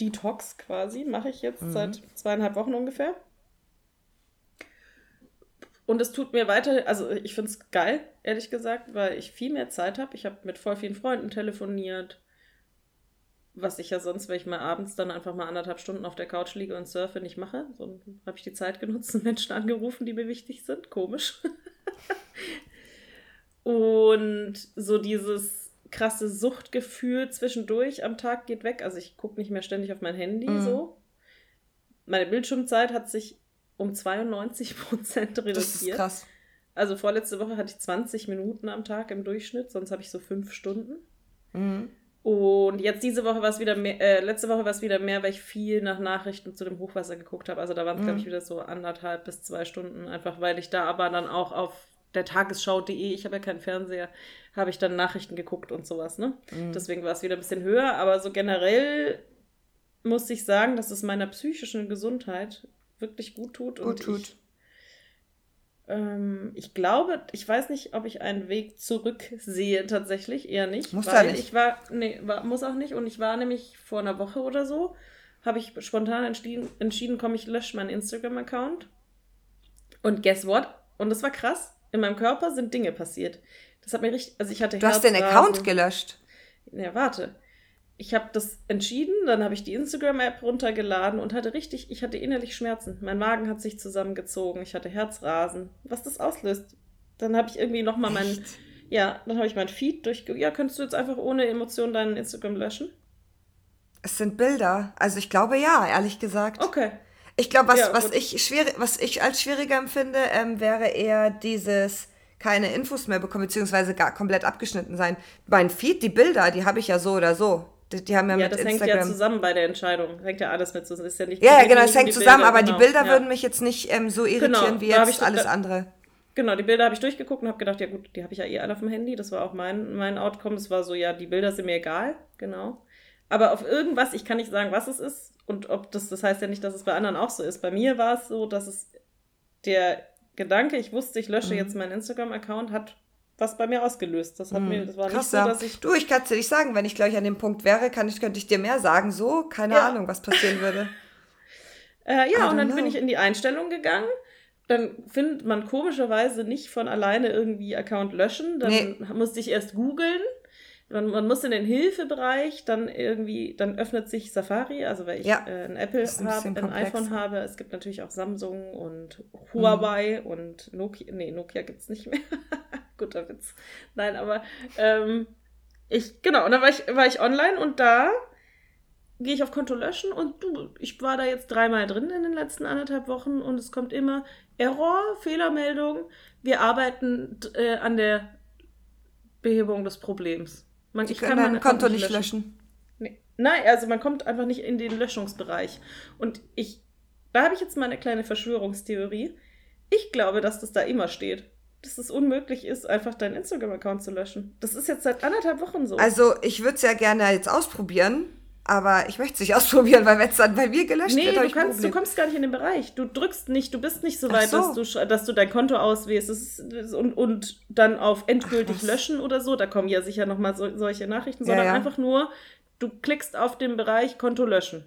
Detox quasi mache ich jetzt seit zweieinhalb Wochen ungefähr. Und es tut mir weiter, also ich finde es geil, ehrlich gesagt, weil ich viel mehr Zeit habe. Ich habe mit voll vielen Freunden telefoniert, was ich ja sonst, wenn ich mal abends dann einfach mal anderthalb Stunden auf der Couch liege und surfe, nicht mache. So habe ich die Zeit genutzt und (laughs) Menschen angerufen, die mir wichtig sind. Komisch. (laughs) Und so dieses krasse Suchtgefühl zwischendurch am Tag geht weg. Also ich gucke nicht mehr ständig auf mein Handy Mhm. so. Meine Bildschirmzeit hat sich um 92 Prozent Das ist reduziert. krass. Also vorletzte Woche hatte ich 20 Minuten am Tag im Durchschnitt, sonst habe ich so fünf Stunden. Mhm. Und jetzt diese Woche war es wieder mehr, äh, letzte Woche war es wieder mehr, weil ich viel nach Nachrichten zu dem Hochwasser geguckt habe. Also da waren es, Mhm. glaube ich, wieder so anderthalb bis zwei Stunden, einfach weil ich da aber dann auch auf der Tagesschau.de, ich habe ja keinen Fernseher, habe ich dann Nachrichten geguckt und sowas, ne? Mhm. Deswegen war es wieder ein bisschen höher, aber so generell muss ich sagen, dass es meiner psychischen Gesundheit wirklich gut tut. Gut tut. Ich, ähm, ich glaube, ich weiß nicht, ob ich einen Weg zurück sehe tatsächlich, eher nicht. Muss weil nicht. ich war, nee, war, muss auch nicht. Und ich war nämlich vor einer Woche oder so, habe ich spontan entschieden, entschieden komm, ich lösche meinen Instagram-Account. Und guess what? Und das war krass. In meinem Körper sind Dinge passiert. Das hat mir richtig, also ich hatte Du hast den. Account gelöscht. Ja, warte. Ich habe das entschieden, dann habe ich die Instagram-App runtergeladen und hatte richtig, ich hatte innerlich Schmerzen. Mein Magen hat sich zusammengezogen, ich hatte Herzrasen. Was das auslöst. Dann habe ich irgendwie nochmal meinen, ja, dann habe ich mein Feed durch, ja, könntest du jetzt einfach ohne Emotionen deinen Instagram löschen? Es sind Bilder. Also ich glaube ja, ehrlich gesagt. Okay. Ich glaube, was, Ja, was, ich schwierig, was ich als schwieriger empfinde, ähm, wäre eher dieses keine Infos mehr bekommen, beziehungsweise gar komplett abgeschnitten sein. Mein Feed, die Bilder, die habe ich ja so oder so. Die, die haben ja, Ja, mit das hängt Instagram. ja zusammen bei der Entscheidung. Hängt ja alles mit zusammen. Ist ja nicht ja, ja, genau, es hängt zusammen, Bilder, aber genau. die Bilder ja. würden mich jetzt nicht ähm, so irritieren Genau, wie jetzt alles da- andere. Genau, die Bilder habe ich durchgeguckt und habe gedacht, ja gut, die habe ich ja eh alle auf dem Handy. Das war auch mein, mein Outcome. Es war so, ja, die Bilder sind mir egal. Genau. Aber auf irgendwas, ich kann nicht sagen, was es ist. Und ob das, das heißt ja nicht, dass es bei anderen auch so ist. Bei mir war es so, dass es der Gedanke, ich wusste, ich lösche Mhm. jetzt meinen Instagram-Account, hat was bei mir ausgelöst. Das hat mir, das war nicht Krass, so, dass ich. Du, ich kann es dir nicht sagen, wenn ich gleich an dem Punkt wäre, kann ich, könnte ich dir mehr sagen. So, keine Ja. Ahnung, was passieren würde. (laughs) Äh, ja, und dann bin know. ich in die Einstellung gegangen. Dann findet man komischerweise nicht von alleine irgendwie Account löschen. Dann Nee. musste ich erst googeln. Dann, man muss in den Hilfebereich, dann irgendwie, dann öffnet sich Safari, also weil ich Ja, äh, ein Apple ein habe, ein komplex. iPhone habe. Es gibt natürlich auch Samsung und Huawei und Nokia. Nee, Nokia gibt es nicht mehr. (laughs) Guter Witz. Nein, aber ähm, ich, genau, und dann war ich, war ich online und da gehe ich auf Konto löschen und du, ich war da jetzt dreimal drin in den letzten anderthalb Wochen und es kommt immer Error, Fehlermeldung. Wir arbeiten äh, an der Behebung des Problems. Man, Ich kann mein Konto nicht löschen. Nee. Nein, also man kommt einfach nicht in den Löschungsbereich. Und ich, da habe ich jetzt mal eine kleine Verschwörungstheorie. Ich glaube, dass das da immer steht. Dass es unmöglich ist, einfach deinen Instagram-Account zu löschen. Das ist jetzt seit anderthalb Wochen so. Also, ich würde es ja gerne jetzt ausprobieren, aber ich möchte es nicht (laughs) ausprobieren, weil wenn es dann bei mir gelöscht Nee, wird, du, kannst, du kommst gar nicht in den Bereich. Du drückst nicht, du bist nicht so Ach weit, so. Dass, du, dass du dein Konto auswählst ist, und, und dann auf endgültig was. löschen oder so. Da kommen ja sicher nochmal so, solche Nachrichten, Ja, sondern ja. einfach nur, du klickst auf den Bereich Konto löschen.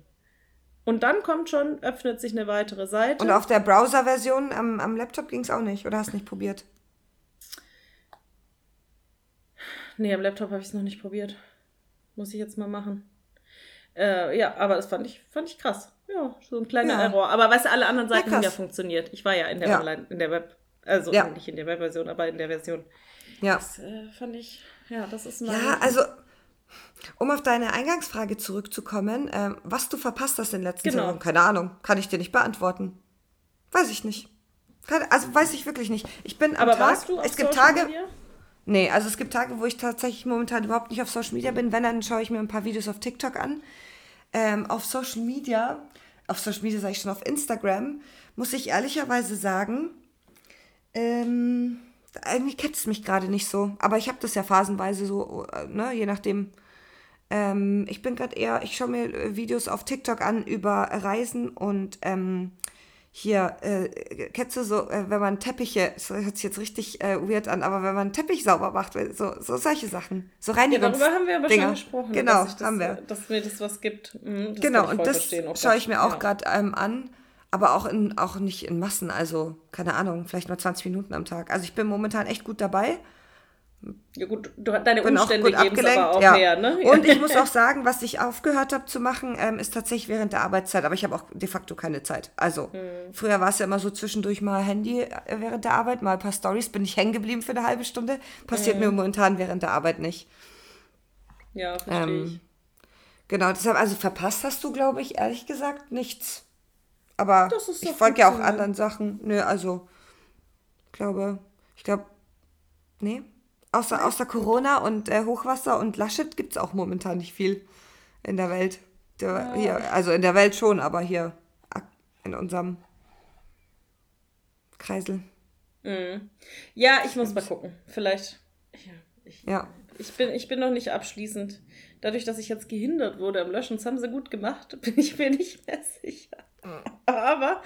Und dann kommt schon, öffnet sich eine weitere Seite. Und auf der Browser-Version am, am Laptop ging es auch nicht, oder hast du nicht probiert? Nee, am Laptop habe ich es noch nicht probiert. Muss ich jetzt mal machen. Äh, ja, aber das fand ich, fand ich krass. Ja, so ein kleiner Ja. Error. Aber weißt du, alle anderen Seiten Ja, haben ja funktioniert. Ich war ja in der Ja. Online, in der Web, also Ja. nicht in der Webversion, aber in der Version. Ja. Das äh, fand ich, ja, das ist mal. Ja, also. Um auf deine Eingangsfrage zurückzukommen, ähm, was du verpasst hast in den letzten Genau. Wochen, keine Ahnung, kann ich dir nicht beantworten. Weiß ich nicht. Also weiß ich wirklich nicht. Ich bin am Aber Tag, warst du auf es gibt Social Tage, Media? Nee, also es gibt Tage, wo ich tatsächlich momentan überhaupt nicht auf Social Media bin. Wenn, dann schaue ich mir ein paar Videos auf TikTok an. Ähm, auf Social Media, auf Social Media sage ich schon, auf Instagram, muss ich ehrlicherweise sagen, ähm, irgendwie catcht mich gerade nicht so. Aber ich habe das ja phasenweise so, äh, ne, je nachdem. Ähm, ich bin gerade eher, ich schaue mir äh, Videos auf TikTok an über Reisen und ähm, hier, äh, kennst du so, äh, wenn man Teppiche, das hört sich jetzt richtig äh, weird an, aber wenn man Teppich sauber macht, so, so solche Sachen, so Ja, Reinigungs darüber haben wir aber Dinger. schon gesprochen. Genau, das, haben wir. Dass mir das was gibt. Mhm, das Genau, und das. Oh schaue ich mir auch Ja. gerade ähm, an, aber auch, in, auch nicht in Massen, also keine Ahnung, vielleicht nur 20 Minuten am Tag. Also ich bin momentan echt gut dabei. Ja gut, du, deine bin Umstände geben es abgelenkt. aber auch ja. her, ne? Und ich muss auch sagen, was ich aufgehört habe zu machen, ähm, ist tatsächlich während der Arbeitszeit. Aber ich habe auch de facto keine Zeit. Also, Hm. früher war es ja immer so zwischendurch mal Handy äh, während der Arbeit, mal ein paar Stories, bin ich hängen geblieben für eine halbe Stunde. Passiert Hm. mir momentan während der Arbeit nicht. ja, verstehe Ähm, ich. Genau, deshalb, also verpasst hast du, glaube ich, ehrlich gesagt nichts. Aber ich folge ja auch hören. anderen Sachen. Nö, also, glaube, ich glaube, nee. Außer, außer Corona und äh, Hochwasser und Laschet gibt es auch momentan nicht viel in der Welt. Der, hier, also in der Welt schon, aber hier in unserem Kreisel. Ja, ich muss mal gucken. Vielleicht. Ja, ich, Ja. ich, bin, ich bin noch nicht abschließend. Dadurch, dass ich jetzt gehindert wurde am Löschen, das haben sie gut gemacht, (laughs) bin ich mir nicht mehr sicher. Aber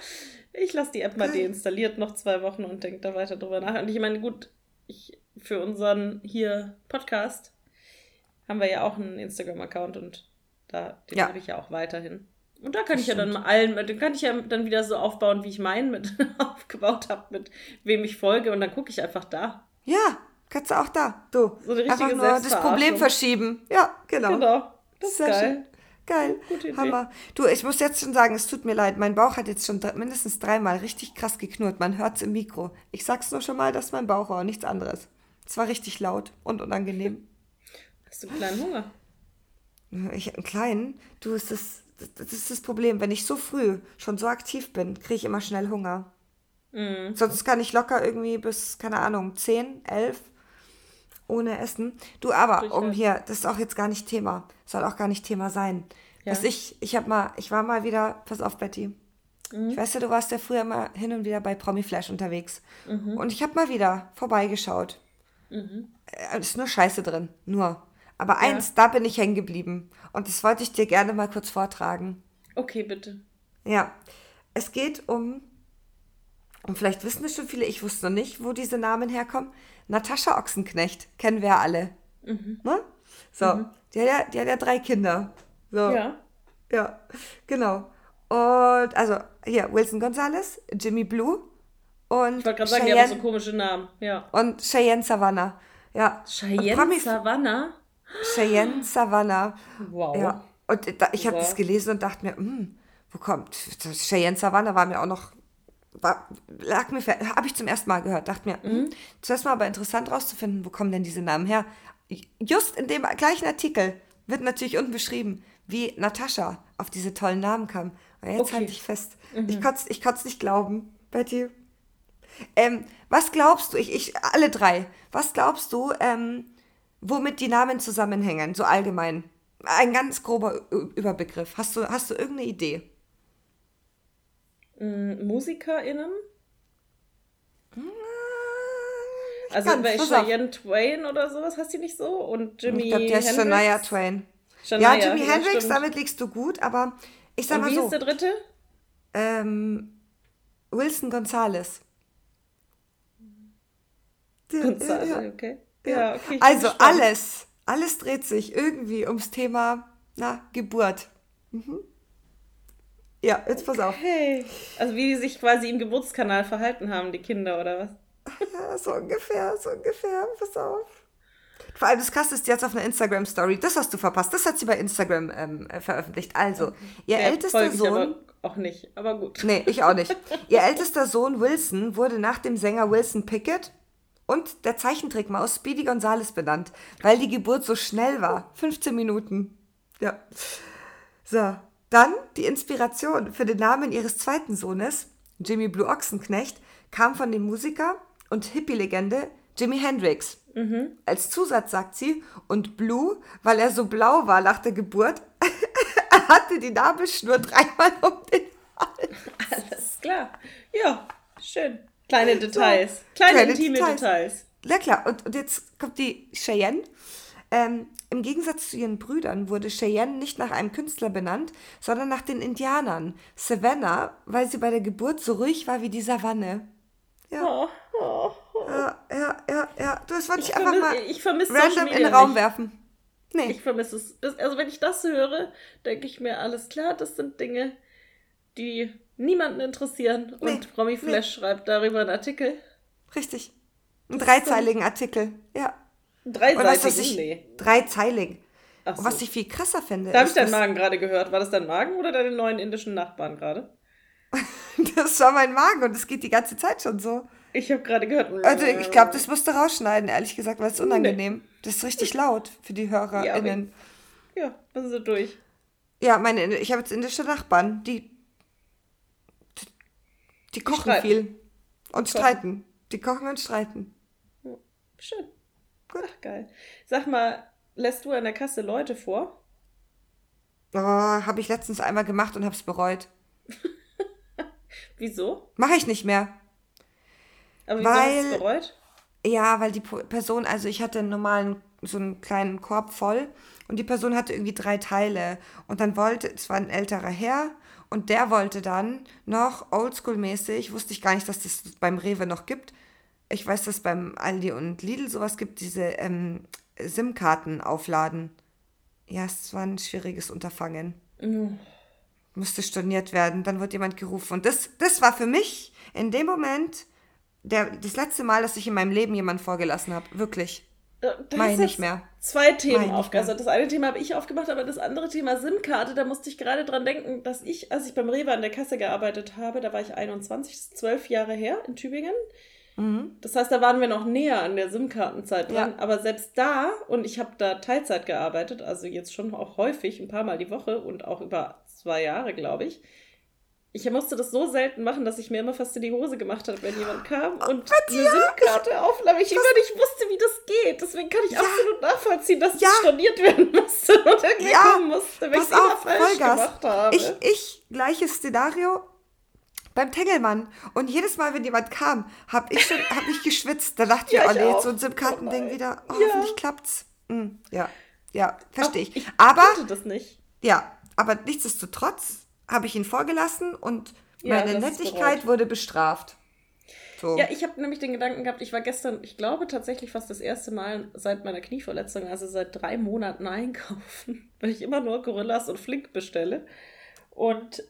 ich lasse die App mal deinstalliert noch zwei Wochen und denke da weiter drüber nach. Und ich meine, gut, ich, für unseren hier Podcast haben wir ja auch einen Instagram-Account und da, den Ja. habe ich ja auch weiterhin. Und da kann ich ja dann mal allen, den kann ich ja dann wieder so aufbauen, wie ich meinen mit (laughs) aufgebaut habe, mit wem ich folge und dann gucke ich einfach da. Ja, kannst du auch da. Du. So eine richtige Einfach nur das. Problem verschieben. Ja, genau. Genau. Das ist Sehr geil. schön. Geil. Gute Idee. Hammer. Du, ich muss jetzt schon sagen, es tut mir leid. Mein Bauch hat jetzt schon mindestens dreimal richtig krass geknurrt. Man hört es im Mikro. Ich sag's nur schon mal, das ist mein Bauch war, nichts anderes. Es war richtig laut und unangenehm. Hast du einen kleinen Hunger? Ich einen kleinen. Du, ist, das, das ist das Problem. Wenn ich so früh schon so aktiv bin, kriege ich immer schnell Hunger. Mhm. Sonst kann ich locker irgendwie bis, keine Ahnung, 10, 11 ohne Essen. Du, aber um Durchhalten. hier, das ist auch jetzt gar nicht Thema. Soll auch gar nicht Thema sein. Ja. Was ich, ich habe mal, ich war mal wieder, pass auf, Betty. Mhm. Ich weiß ja, du warst ja früher mal hin und wieder bei Promi Flash unterwegs. Mhm. Und ich habe mal wieder vorbeigeschaut. Äh, ist nur Scheiße drin, nur. Aber eins, da bin ich hängen geblieben. Und das wollte ich dir gerne mal kurz vortragen. Okay, bitte. Ja, es geht um, und vielleicht wissen es schon viele, ich wusste noch nicht, wo diese Namen herkommen. Natascha Ochsenknecht, kennen wir ja alle. Ne? So, die, hat ja, die hat ja drei Kinder. So. Ja. Ja, genau. Und also hier, Wilson Gonzalez, Jimmy Blue und Ich wollte gerade sagen, die haben so komische Namen. Ja. und Cheyenne Savannah. Ja. Cheyenne Savannah? Cheyenne Savannah. Wow. Ja, und da, ich habe das gelesen und dachte mir, hm, wo kommt das Cheyenne Savannah war mir auch noch war, lag mir habe ich zum ersten Mal gehört, dachte mir, hm, zuerst mal aber interessant rauszufinden, wo kommen denn diese Namen her? Just in dem gleichen Artikel wird natürlich unten beschrieben, wie Natascha auf diese tollen Namen kam. Und jetzt Okay. halte ich fest. Ich konnte es nicht glauben, Betty. Ähm, was glaubst du, ich, ich, alle drei, was glaubst du, ähm, womit die Namen zusammenhängen, so allgemein? Ein ganz grober Überbegriff. Hast du, hast du irgendeine Idee? Mm, MusikerInnen? Also Ganz, bei. Cheyenne Twain oder sowas, heißt die nicht so? Und Jimmy Ich glaube, heißt Hendrix? Shania Twain. Shania, ja, Jimi ja, Hendrix, damit liegst du gut, aber ich sag Und mal wie so, ist der dritte? ähm, Wilson Gonzalez. Gonzalo, ja. okay. Ja. Okay. also gespannt. alles, alles dreht sich irgendwie ums Thema, na, Geburt. Mhm. Ja, jetzt pass auf. Hey. Also wie die sich quasi im Geburtskanal verhalten haben, die Kinder, oder was? Ja, so ungefähr, so ungefähr, pass auf. Vor allem das Krasse ist jetzt auf einer Instagram-Story, das hast du verpasst, das hat sie bei Instagram ähm, äh, veröffentlicht. Also, ihr Ja, ältester Sohn... auch nicht, aber gut. Nee, ich auch nicht. Ihr ältester Sohn Wilson wurde nach dem Sänger Wilson Pickett, und der Zeichentrickmaus Speedy Gonzales benannt, weil die Geburt so schnell war. 15 Minuten. Ja. So, dann die Inspiration für den Namen ihres zweiten Sohnes, Jimmy Blue Ochsenknecht, kam von dem Musiker und Hippie-Legende Jimi Hendrix. Als Zusatz sagt sie, und Blue, weil er so blau war nach der Geburt, (laughs) er hatte die Nabelschnur dreimal um den Hals. Alles klar. Ja, schön. Kleine Details. Kleine, kleine intime Details. Details. Na klar, und, und jetzt kommt die Cheyenne. Ähm, Im Gegensatz zu ihren Brüdern wurde Cheyenne nicht nach einem Künstler benannt, sondern nach den Indianern. Savannah, weil sie bei der Geburt so ruhig war wie die Savanne. Ja, Oh, oh, oh. ja, ja, ja, ja. Du, das wollte ich, Ich einfach mal ich random in den Raum nicht. werfen. Nee, Ich vermisse es. Also wenn ich das höre, denke ich mir, alles klar, das sind Dinge, die niemanden interessieren. Und Nee, Promi Flash schreibt darüber einen Artikel. richtig. Einen dreizeiligen Artikel. Ja. Und was ich, nee. Dreizeilig. Und was so. ich viel krasser finde, Da habe ich deinen Magen gerade gehört. War das dein Magen oder deine neuen indischen Nachbarn gerade? (laughs) das war mein Magen und es geht die ganze Zeit schon so. Ich habe gerade gehört. Also ich glaube, das musst du rausschneiden, ehrlich gesagt, weil es ist unangenehm. Das ist richtig laut für die HörerInnen. Ja, das ist so durch. Ja, meine, ich habe jetzt indische Nachbarn, die, die kochen streiten. viel und streiten. Die kochen und streiten. Schön. Gut. Ach, geil. Sag mal, lässt du an der Kasse Leute vor? Oh, habe ich letztens einmal gemacht und habe es bereut. (laughs) Wieso? Mache ich nicht mehr. Aber wieso Weil- hast du es bereut? Ja, weil die Person, also ich hatte einen normalen, so einen kleinen Korb voll und die Person hatte irgendwie drei Teile. Und dann wollte, es war ein älterer Herr und der wollte dann noch oldschool-mäßig, wusste ich gar nicht, dass das beim Rewe noch gibt. Ich weiß, dass beim Aldi und Lidl sowas gibt, diese ähm, SIM-Karten aufladen. Ja, es war ein schwieriges Unterfangen. Musste storniert werden, dann wird jemand gerufen. Und das, das war für mich in dem Moment der, das letzte Mal, dass ich in meinem Leben jemanden vorgelassen habe. Wirklich. Äh, da Mach ich hast nicht mehr. Zwei Themen aufgehört. mehr. Das eine Thema habe ich aufgemacht, aber das andere Thema SIM-Karte, da musste ich gerade dran denken, dass ich, als ich beim Rewe an der Kasse gearbeitet habe, da war ich 21, das ist zwölf Jahre her in Tübingen. Das heißt, da waren wir noch näher an der SIM-Kartenzeit dran. Ja. Aber selbst da, und ich habe da Teilzeit gearbeitet, also jetzt schon auch häufig, ein paar Mal die Woche und auch über zwei Jahre, glaube ich. Ich musste das so selten machen, dass ich mir immer fast in die Hose gemacht habe, wenn jemand kam und eine SIM-Karte aufnahm. Ich immer nicht wusste, wie das geht. Deswegen kann ich Ja. absolut nachvollziehen, dass Ja. es storniert werden musste und irgendwie Ja. kommen musste, wenn ich es immer falsch Vollgas. gemacht habe. Ich, ich, gleiches Szenario beim Tengelmann. Und jedes Mal, wenn jemand kam, habe ich schon hab ich geschwitzt. Da dachte (laughs) Ja, ich, oh ich nee, auch. so ein SIM-Kartending Oh wieder. Oh, Ja. hoffentlich klappt's. Hm, ja, ja, verstehe ich. ich Aber, konnte das nicht. ja, aber nichtsdestotrotz habe ich ihn vorgelassen und Ja, meine Nettigkeit wurde bestraft. So. Ja, ich habe nämlich den Gedanken gehabt, ich war gestern, ich glaube tatsächlich fast das erste Mal seit meiner Knieverletzung, also seit drei Monaten (laughs) einkaufen, weil ich immer nur Gorillas und Flink bestelle. Und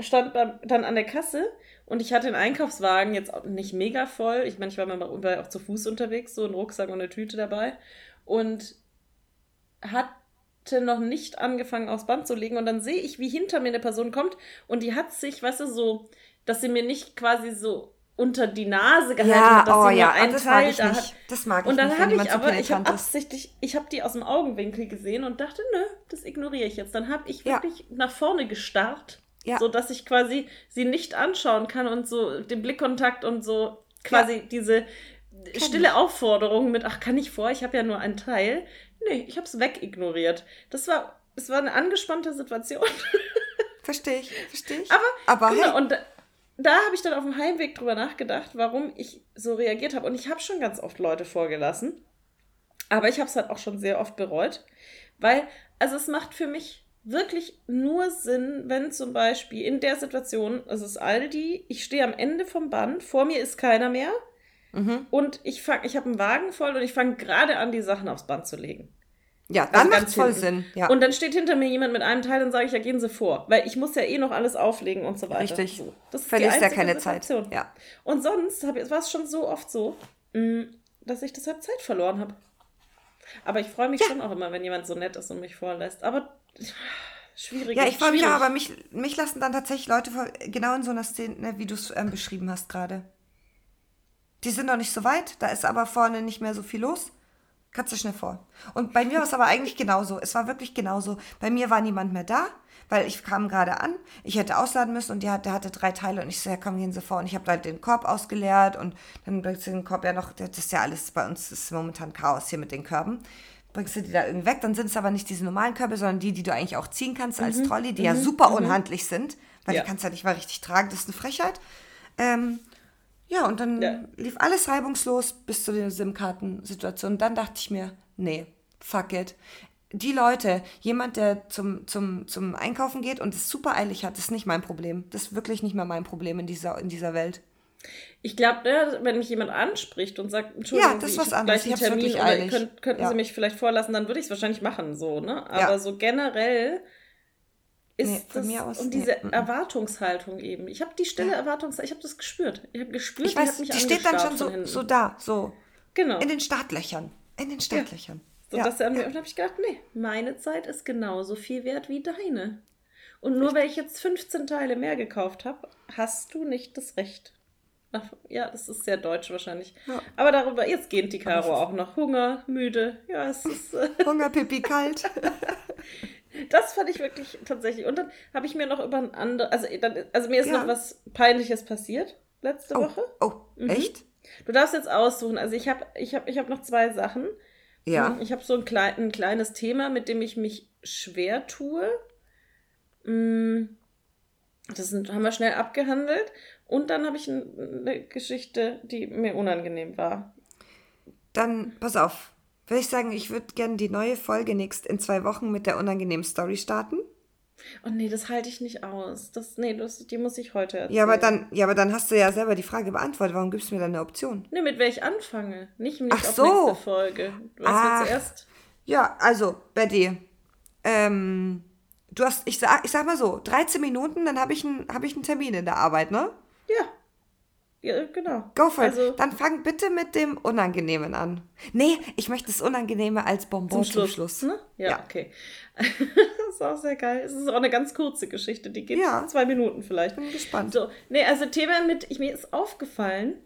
stand dann an der Kasse und ich hatte den Einkaufswagen jetzt auch nicht mega voll. Ich meine, ich war mal auch zu Fuß unterwegs, so ein Rucksack und eine Tüte dabei. Und hatte noch nicht angefangen, aufs Band zu legen. Und dann sehe ich, wie hinter mir eine Person kommt und die hat sich, weißt du, so, dass sie mir nicht quasi so unter die Nase gehalten ja, hat, dass oh sie ja, mir einen das mag Teil ich da nicht. hat. Das mag Und ich dann nicht, wenn habe ich aber, ich habe absichtlich, ich habe die aus dem Augenwinkel gesehen und dachte, nö, das ignoriere ich jetzt. Dann habe ich Ja. wirklich nach vorne gestarrt, Ja. so dass ich quasi sie nicht anschauen kann und so den Blickkontakt und so quasi diese stille Aufforderung mit, ach, kann ich vor, ich habe ja nur einen Teil. Nee, ich habe es wegignoriert. Das war, es war eine angespannte Situation. (laughs) Verstehe ich, verstehe ich. Aber, Aber genau, hey, und da, da habe ich dann auf dem Heimweg drüber nachgedacht, warum ich so reagiert habe. Und ich habe schon ganz oft Leute vorgelassen. Aber ich habe es halt auch schon sehr oft bereut. Weil, also es macht für mich wirklich nur Sinn, wenn zum Beispiel in der Situation, es ist Aldi, ich stehe am Ende vom Band, vor mir ist keiner mehr mhm. und ich fang, ich habe einen Wagen voll und ich fange gerade an, die Sachen aufs Band zu legen. ja, Also dann ganz macht's voll hinten. Sinn. Ja. Und dann steht hinter mir jemand mit einem Teil und sage ich, ja, gehen Sie vor. Weil ich muss ja eh noch alles auflegen und so weiter. Richtig. So. Das ist Verlierst ja keine Zeit. Situation. Ja. Und sonst war es schon so oft so, mh, dass ich deshalb Zeit verloren habe. Aber ich freue mich schon auch immer, wenn jemand so nett ist und mich vorlässt. Aber schwierig. Ja, ich freue mich auch, aber mich, mich lassen dann tatsächlich Leute genau in so einer Szene, ne, wie du es ähm, beschrieben hast gerade. Die sind noch nicht so weit, da ist aber vorne nicht mehr so viel los. Kannst du schnell vor. Und bei mir war es aber eigentlich genauso. Es war wirklich genauso. Bei mir war niemand mehr da, weil ich kam gerade an. Ich hätte ausladen müssen und hat, der hatte drei Teile und ich so, ja komm, gehen Sie vor. Und ich habe da den Korb ausgeleert und dann bringst du den Korb ja noch, das ist ja alles, bei uns ist momentan Chaos hier mit den Körben. Bringst du die da irgendwie weg, dann sind es aber nicht diese normalen Körbe, sondern die, die du eigentlich auch ziehen kannst als Trolley, die ja super unhandlich sind, weil Ja. die kannst du ja nicht mal richtig tragen, das ist eine Frechheit. Ähm, ja, und dann Ja. lief alles reibungslos bis zu der SIM-Karten-Situation. Dann dachte ich mir, nee, fuck it. Die Leute, jemand, der zum, zum, zum Einkaufen geht und es super eilig hat, ist nicht mein Problem. Das ist wirklich nicht mehr mein Problem in dieser, in dieser Welt. Ich glaube, ja, wenn mich jemand anspricht und sagt, Entschuldigung, Ja, das ist ich was anderes. Ich hab's Termin wirklich eilig. könnt, könnten Ja. Sie mich vielleicht vorlassen, dann würde ich es wahrscheinlich machen, so, ne? Aber Ja. so generell ist Nee, von das mir aus, und nee, diese. Erwartungshaltung eben. Ich habe die stille Erwartungshaltung, ich habe das gespürt. Ich habe gespürt, Ich die hat weiß, mich die steht dann schon so, so da, so genau. in den Startlöchern. In den Startlöchern. So, ja, dass er an mir, ja. und habe ich gedacht, nee, meine Zeit ist genauso viel wert wie deine. Und nur weil ich jetzt 15 Teile mehr gekauft habe, hast du nicht das Recht. Ja, das ist sehr deutsch wahrscheinlich. Ja. Aber darüber, jetzt gähnt die Caro auch noch. Hunger, müde. Ja, es ist. Äh, Hunger, Pipi, kalt. (laughs) (laughs) das fand ich wirklich tatsächlich. Und dann habe ich mir noch über ein anderes. Also, dann, also mir ist Ja. noch was Peinliches passiert letzte Oh, Woche. oh Mhm. echt? Du darfst jetzt aussuchen. Also ich habe ich hab, ich hab noch zwei Sachen. Ja. Hm, Ich habe so ein, klein, ein kleines Thema, mit dem ich mich schwer tue. Hm, Das sind, haben wir schnell abgehandelt. Und dann habe ich ein, eine Geschichte, die mir unangenehm war. Dann, pass auf. Würde ich sagen, ich würde gerne die neue Folge nächst in zwei Wochen mit der unangenehmen Story starten. Oh nee, das halte ich nicht aus. Das, nee, das, die muss ich heute erzählen. Ja, aber dann, ja, aber dann hast du ja selber die Frage beantwortet. Warum gibst du mir dann eine Option? Nee, mit welch anfange. Nicht, nicht Ach auf so. nächste Folge. Was Ach. zuerst? Ja, also, Betty, ähm, du hast, ich sag, ich sag mal so, 13 Minuten, dann habe ich, einen- hab ich einen Termin in der Arbeit, ne? Ja. Ja, genau. Go for it. Also, Dann fang bitte mit dem Unangenehmen an. Nee, ich möchte das Unangenehme als Bonbon zum zum Schluss. Schluss. Ne? Ja, Ja. okay. das (laughs) ist auch sehr geil. Es ist auch eine ganz kurze Geschichte. Die geht Ja. zwei Minuten vielleicht. Bin gespannt. So, nee, also Thema mit, ich, mir ist aufgefallen,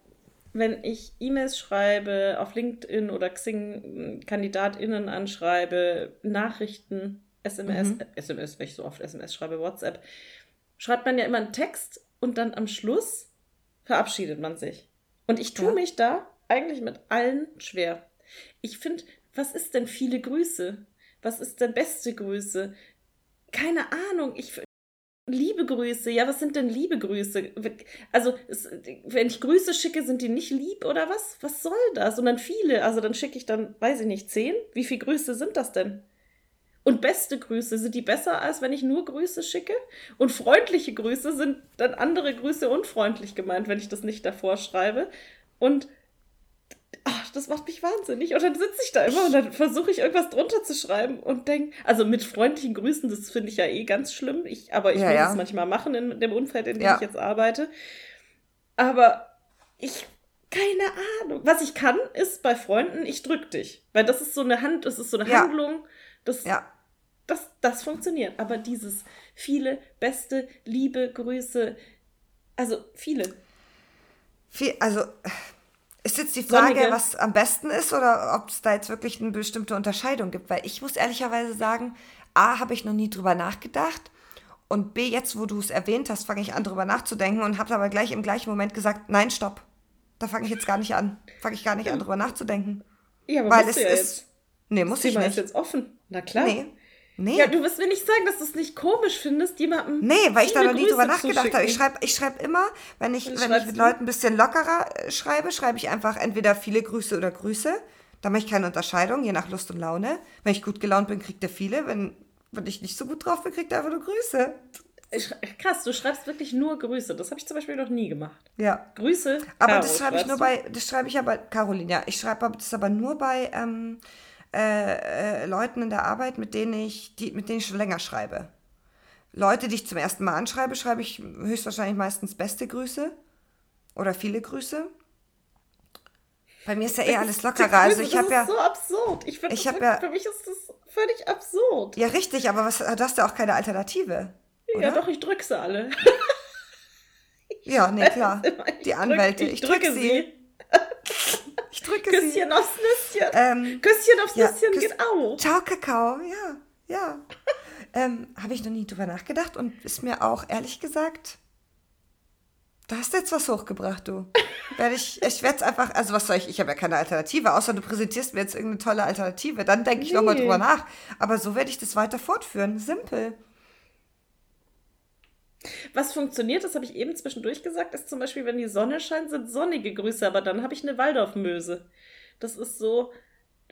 wenn ich E-Mails schreibe, auf LinkedIn oder Xing äh, KandidatInnen anschreibe, Nachrichten, SMS, Mhm. SMS, wenn ich so oft SMS schreibe, WhatsApp, schreibt man ja immer einen Text und dann am Schluss verabschiedet man sich. Und ich tue Ja. mich da eigentlich mit allen schwer. Ich finde, was ist denn viele Grüße? Was ist denn beste Grüße? Keine Ahnung. Ich, Liebe Grüße, ja, was sind denn liebe Grüße? Also, es, wenn ich Grüße schicke, sind die nicht lieb oder was? Was soll das? Und dann viele, also dann schicke ich dann, weiß ich nicht, zehn? Wie viele Grüße sind das denn? Und beste Grüße, sind die besser, als wenn ich nur Grüße schicke? Und freundliche Grüße sind dann andere Grüße unfreundlich gemeint, wenn ich das nicht davor schreibe. Und ach, das macht mich wahnsinnig. Und dann sitze ich da immer und dann versuche ich irgendwas drunter zu schreiben und denke, also mit freundlichen Grüßen, das finde ich ja eh ganz schlimm. Ich, aber ich Ja, muss ja. es manchmal machen in dem Umfeld, in dem Ja. ich jetzt arbeite. Aber ich, keine Ahnung. Was ich kann, ist bei Freunden, ich drück dich. Weil das ist so eine Hand, das ist so eine Ja. Handlung. Das, Ja. Das, das funktioniert. Aber dieses viele, beste, liebe Grüße, also viele. Viel, also, ist jetzt die Frage, Sonnige. was am besten ist oder ob es da jetzt wirklich eine bestimmte Unterscheidung gibt? Weil ich muss ehrlicherweise sagen, A, habe ich noch nie drüber nachgedacht. Und B, jetzt, wo du es erwähnt hast, fange ich an, drüber nachzudenken und habe aber gleich im gleichen Moment gesagt, nein, stopp. Da fange ich jetzt gar nicht an. Fange ich gar nicht an, drüber nachzudenken. Ja, aber Weil musst es du ja ist. jetzt. Nee, muss Das ich Thema ist nicht. jetzt offen. Na klar. Nee. Nee. Ja, du wirst mir nicht sagen, dass du es nicht komisch findest, jemandem. Nee, weil ich da noch nie drüber nachgedacht habe. Ich schreibe ich schreib immer, wenn ich, wenn ich mit? Leuten ein bisschen lockerer äh, schreibe, schreibe ich einfach entweder viele Grüße oder Grüße. Da mache ich keine Unterscheidung, je nach Lust und Laune. Wenn ich gut gelaunt bin, kriegt er viele. Wenn, wenn ich nicht so gut drauf bin, kriegt er einfach nur Grüße. Krass, du schreibst wirklich nur Grüße. Das habe ich zum Beispiel noch nie gemacht. Ja. Grüße. Aber Caro, das schreibe ich nur du? bei, das schreibe ich aber, Caroline, ja, ich schreibe das aber nur bei ähm, äh, äh, Leuten in der Arbeit, mit denen ich, die, mit denen ich schon länger schreibe. Leute, die ich zum ersten Mal anschreibe, schreibe ich höchstwahrscheinlich meistens beste Grüße oder viele Grüße. Bei mir ist ja eh alles lockerer. Also ich das habe ist ja, so absurd. Ich finde ja- für mich ist das völlig absurd. ja richtig, aber was, du hast ja auch keine Alternative. Ja, oder? doch, ich drücke sie alle. Ja, nee, klar. Die drück- Anwälte, ich ich drücke drücke sie. sie. Drücke Küsschen sie. aufs Nüsschen. Ähm, Küsschen aufs ja, Nüsschen Küss- geht auch. Ciao, Kakao. Ja, ja. ähm, Habe ich noch nie drüber nachgedacht und ist mir auch ehrlich gesagt, da hast du jetzt was hochgebracht, du. Werde ich, ich werde es einfach, also was soll ich, ich habe ja keine Alternative, außer du präsentierst mir jetzt irgendeine tolle Alternative. Dann denke ich Nee. drüber nach. Aber so werde ich das weiter fortführen. Simpel. Was funktioniert, das habe ich eben zwischendurch gesagt, ist zum Beispiel, wenn die Sonne scheint, sind sonnige Grüße, aber dann habe ich eine Waldorfmöse. Das ist so,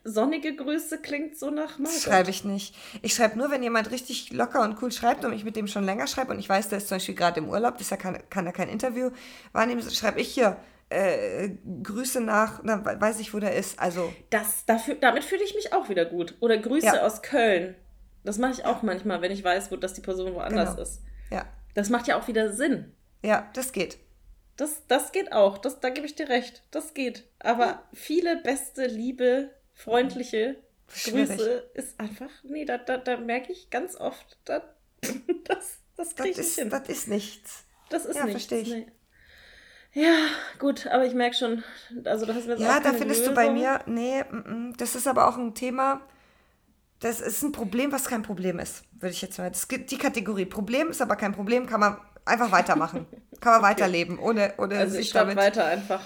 sonnige Grüße klingt so nach Das Margot. schreibe ich nicht. Ich schreibe nur, wenn jemand richtig locker und cool schreibt und ich mit dem schon länger schreibe und ich weiß, der ist zum Beispiel gerade im Urlaub, das kann, kann er kein Interview wahrnehmen, schreibe ich hier äh, Grüße nach, dann we- weiß ich, wo der ist. Also, Das, dafür, damit fühle ich mich auch wieder gut. Oder Grüße Ja. aus Köln. Das mache ich auch manchmal, wenn ich weiß, wo dass die Person woanders Genau. ist. ja, Das macht ja auch wieder Sinn. ja, das geht. Das, das geht auch. Das, da gebe ich dir recht. Das geht. Aber viele beste, liebe, freundliche Schwierig. Grüße ist einfach. Nee, da, da, da merke ich ganz oft, da, (laughs) das, das Das kriege ich nicht ist, hin. das ist nichts. Das ist Ja, nichts, verstehe ich. Nee. Ja, gut, aber ich merke schon, also da hast du mir Ja, da findest du bei Lösung. mir, nee, das ist aber auch ein Thema, das ist ein Problem, was kein Problem ist, würde ich jetzt mal. Das gibt die Kategorie. Problem ist aber kein Problem, kann man einfach weitermachen. (laughs) kann man weiterleben, ohne, ohne Also ich schreibe weiter einfach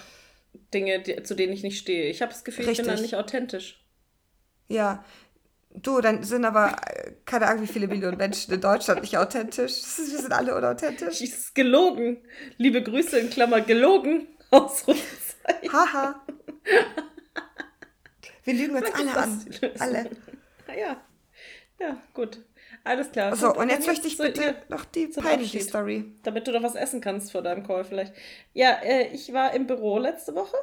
Dinge, die, zu denen ich nicht stehe. Ich habe das Gefühl, ich bin dann Richtig. nicht authentisch. Ja. Du, dann sind aber äh, keine Ahnung, wie viele Millionen Menschen in Deutschland nicht authentisch. (laughs) Wir sind alle unauthentisch. Ich ist gelogen. Liebe Grüße in Klammer gelogen. (laughs) Ausrufezeichen. Haha. Wir lügen uns alle an. Alle. Ja. Ja, gut. Alles klar. So, und jetzt möchte ich bitte noch die peinliche. Story. Damit du doch was essen kannst vor deinem Call vielleicht. Ja, äh, ich war im Büro letzte Woche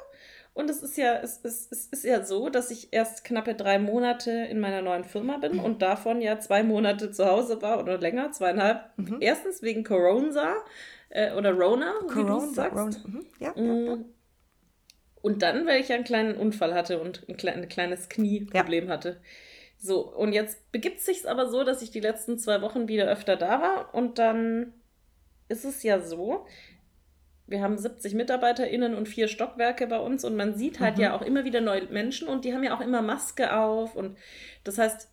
und es ist ja, es, es, es ist ja so, dass ich erst knappe drei Monate in meiner neuen Firma bin und davon ja zwei Monate zu Hause war oder länger, zweieinhalb. Mhm. Erstens wegen Corona äh, oder Rona, wie du Corona. sagst. Corona. Mhm. Ja, ja, ja. Mm. Und dann, weil ich ja einen kleinen Unfall hatte und ein, klein, ein kleines Knieproblem hatte. So, und jetzt begibt es sich aber so, dass ich die letzten zwei Wochen wieder öfter da war. Und dann ist es ja so, wir haben 70 MitarbeiterInnen und vier Stockwerke bei uns und man sieht halt Mhm. ja auch immer wieder neue Menschen und die haben ja auch immer Maske auf. Und das heißt,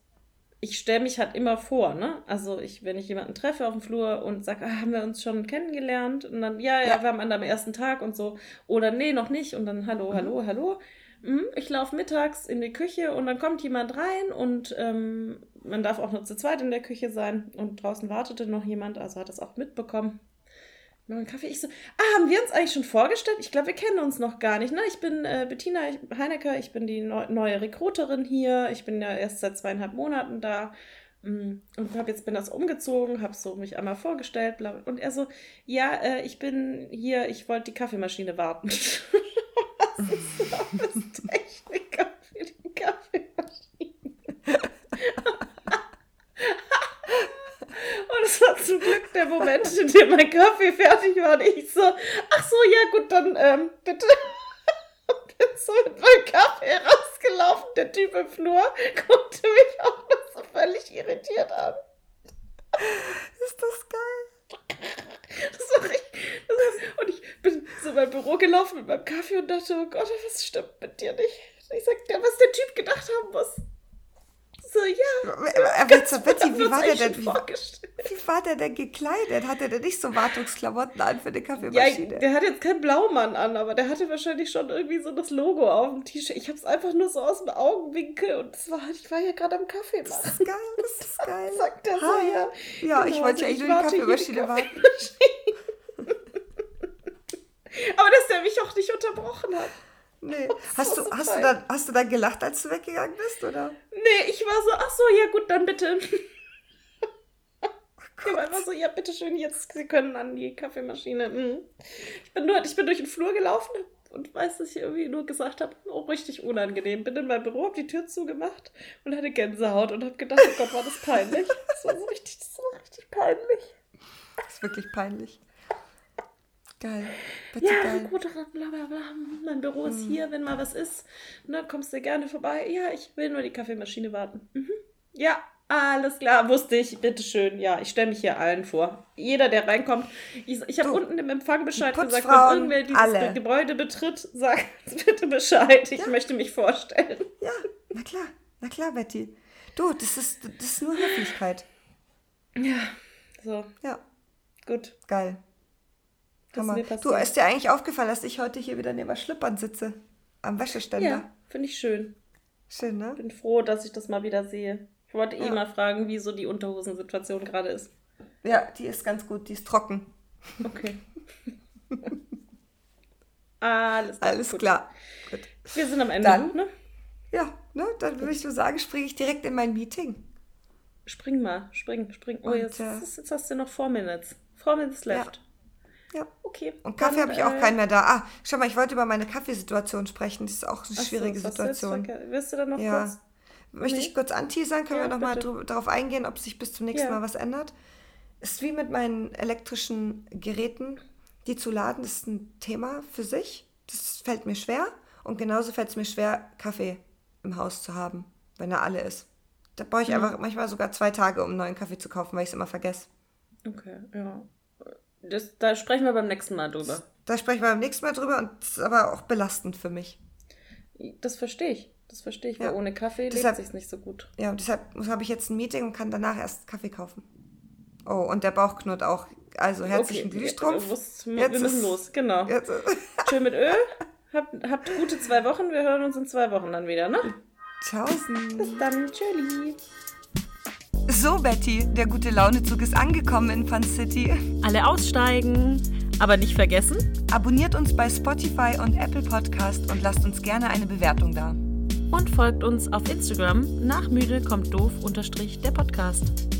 ich stelle mich halt immer vor, ne? Also ich, wenn ich jemanden treffe auf dem Flur und sage, ah, haben wir uns schon kennengelernt? Und dann, ja, ja, Ja. wir haben an am ersten Tag und so. Oder nee, noch nicht. Und dann, hallo, Mhm. hallo, hallo. Hm, Ich laufe mittags in die Küche und dann kommt jemand rein und ähm, man darf auch nur zu zweit in der Küche sein und draußen wartete noch jemand, also hat das auch mitbekommen. Noch einen Kaffee. Ich so, ah, haben wir uns eigentlich schon vorgestellt? Ich glaube, wir kennen uns noch gar nicht. Ne? Ich bin äh, Bettina Heinecker, ich bin die neu neue Rekruterin hier. Ich bin ja erst seit zweieinhalb Monaten da. Mm, Und hab jetzt bin das umgezogen, habe so mich einmal vorgestellt. Bla. und er so, ja, äh, ich bin hier, ich wollte die Kaffeemaschine warten. (laughs) Was ist das Techniker für die Kaffeemaschine? Und es war zum Glück der Moment, in dem mein Kaffee fertig war und ich so, ach so, ja gut, dann ähm, bitte. Und bin so mit meinem Kaffee rausgelaufen. Der Typ im Flur guckte mich auch noch so völlig irritiert an. Ist das geil? War, und ich bin so in mein Büro gelaufen mit meinem Kaffee und dachte, oh Gott, was stimmt mit dir nicht? Ich sag, der, was der Typ gedacht haben muss. So, ja. Jetzt, Betty, wie war, der denn, wie. Wie war der denn gekleidet? Hatte der nicht so Wartungsklamotten an für die Ja, Kaffeemaschine? der hat jetzt keinen Blaumann an, aber der hatte wahrscheinlich schon irgendwie so das Logo auf dem T-Shirt. Ich hab's einfach nur so aus dem Augenwinkel und das war, ich war ja gerade am Kaffee das machen. ist geil, das ist (laughs) geil. Sagt er so, ja. Ja, ich Genau, wollte also ja eigentlich nur die warte hier Kaffeemaschine warten. (laughs) Aber dass der mich auch nicht unterbrochen hat. Nee. Das Hast du, so hast, du dann, hast du dann gelacht, als du weggegangen bist, oder? Nee, ich war so, ach so, ja gut, dann bitte. Ich war einfach so, ja, bitteschön, jetzt, Sie können an die Kaffeemaschine. Mhm. Ich bin nur, ich bin durch den Flur gelaufen und weiß, dass ich irgendwie nur gesagt habe, oh, richtig unangenehm. Bin in mein Büro, hab die Tür zugemacht und hatte Gänsehaut und hab gedacht, oh Gott, war das peinlich. Das war so richtig, das war richtig peinlich. Das ist wirklich peinlich. Geil. Bitte Ja, geil. Recruiterin, bla bla bla. Mein Büro ist hier, wenn mal was ist. Ne, kommst du gerne vorbei. Ja, ich will nur die Kaffeemaschine warten. Mhm. Ja, Alles klar, wusste ich. Bitteschön. Ja, ich stelle mich hier allen vor. Jeder, der reinkommt. Ich, ich habe unten im Empfang Bescheid gesagt, wenn irgendwer dieses alle. Gebäude betritt, sagt (laughs) bitte Bescheid. Ich möchte mich vorstellen. Ja, na klar, na klar, Betty. Du, das ist, das ist nur Höflichkeit. Ja, so, Ja, gut. geil. Das Hammer. Du, ist dir eigentlich aufgefallen, dass ich heute hier wieder neben Schlippern sitze? Am Wäscheständer. Ja, finde ich schön. Schön, ne? Bin froh, dass ich das mal wieder sehe. Ich wollte eh Ja. mal fragen, wie so die Unterhosensituation gerade ist. Ja, die ist ganz gut, die ist trocken. Okay. (laughs) Alles klar. Alles gut. klar. Gut. Wir sind am Ende, Dann- ne? Ja, ne, dann würde ich so sagen, springe ich direkt in mein Meeting. Spring mal, spring, spring. Oh, Und, jetzt, äh, jetzt, hast du noch four minutes. Four minutes left. Ja. Okay. Und Kaffee habe ich auch äh, keinen mehr da. Ah, schau mal, ich wollte über meine Kaffeesituation sprechen. Das ist auch eine ach so, schwierige du Situation. Willst du dann noch Ja. kurz? Möchte Nee. ich kurz anteasern? Können Ja, wir nochmal darauf eingehen, ob sich bis zum nächsten Ja. Mal was ändert? Ist wie mit meinen elektrischen Geräten, die zu laden, das ist ein Thema für sich. Das fällt mir schwer. Und genauso fällt es mir schwer, Kaffee im Haus zu haben, wenn er alle ist. Da brauche ich Mhm. einfach manchmal sogar zwei Tage, um einen neuen Kaffee zu kaufen, weil ich es immer vergesse. Okay, ja. Das, da sprechen wir beim nächsten Mal drüber. Da sprechen wir beim nächsten Mal drüber und das ist aber auch belastend für mich. Das verstehe ich. Das verstehe ich, Ja. weil ohne Kaffee Deshalb- lebt sich nicht so gut. Ja, und deshalb habe ich jetzt ein Meeting und kann danach erst Kaffee kaufen. Oh, und der Bauch knurrt auch. Also herzlichen Okay, Glühstrumpf. Wir, wir Jetzt müssen ist- los, genau. Jetzt, (laughs) Schön mit Öl. Habt, habt gute zwei Wochen. Wir hören uns in zwei Wochen dann wieder, ne? tschaußen. Bis dann. Tschüssi. So, Betty, der gute Launezug ist angekommen in Fun City. Alle aussteigen. Aber nicht vergessen, Abonniert uns bei Spotify und Apple Podcast und lasst uns gerne eine Bewertung da. Und folgt uns auf Instagram nach müde kommt doof unterstrich der Podcast.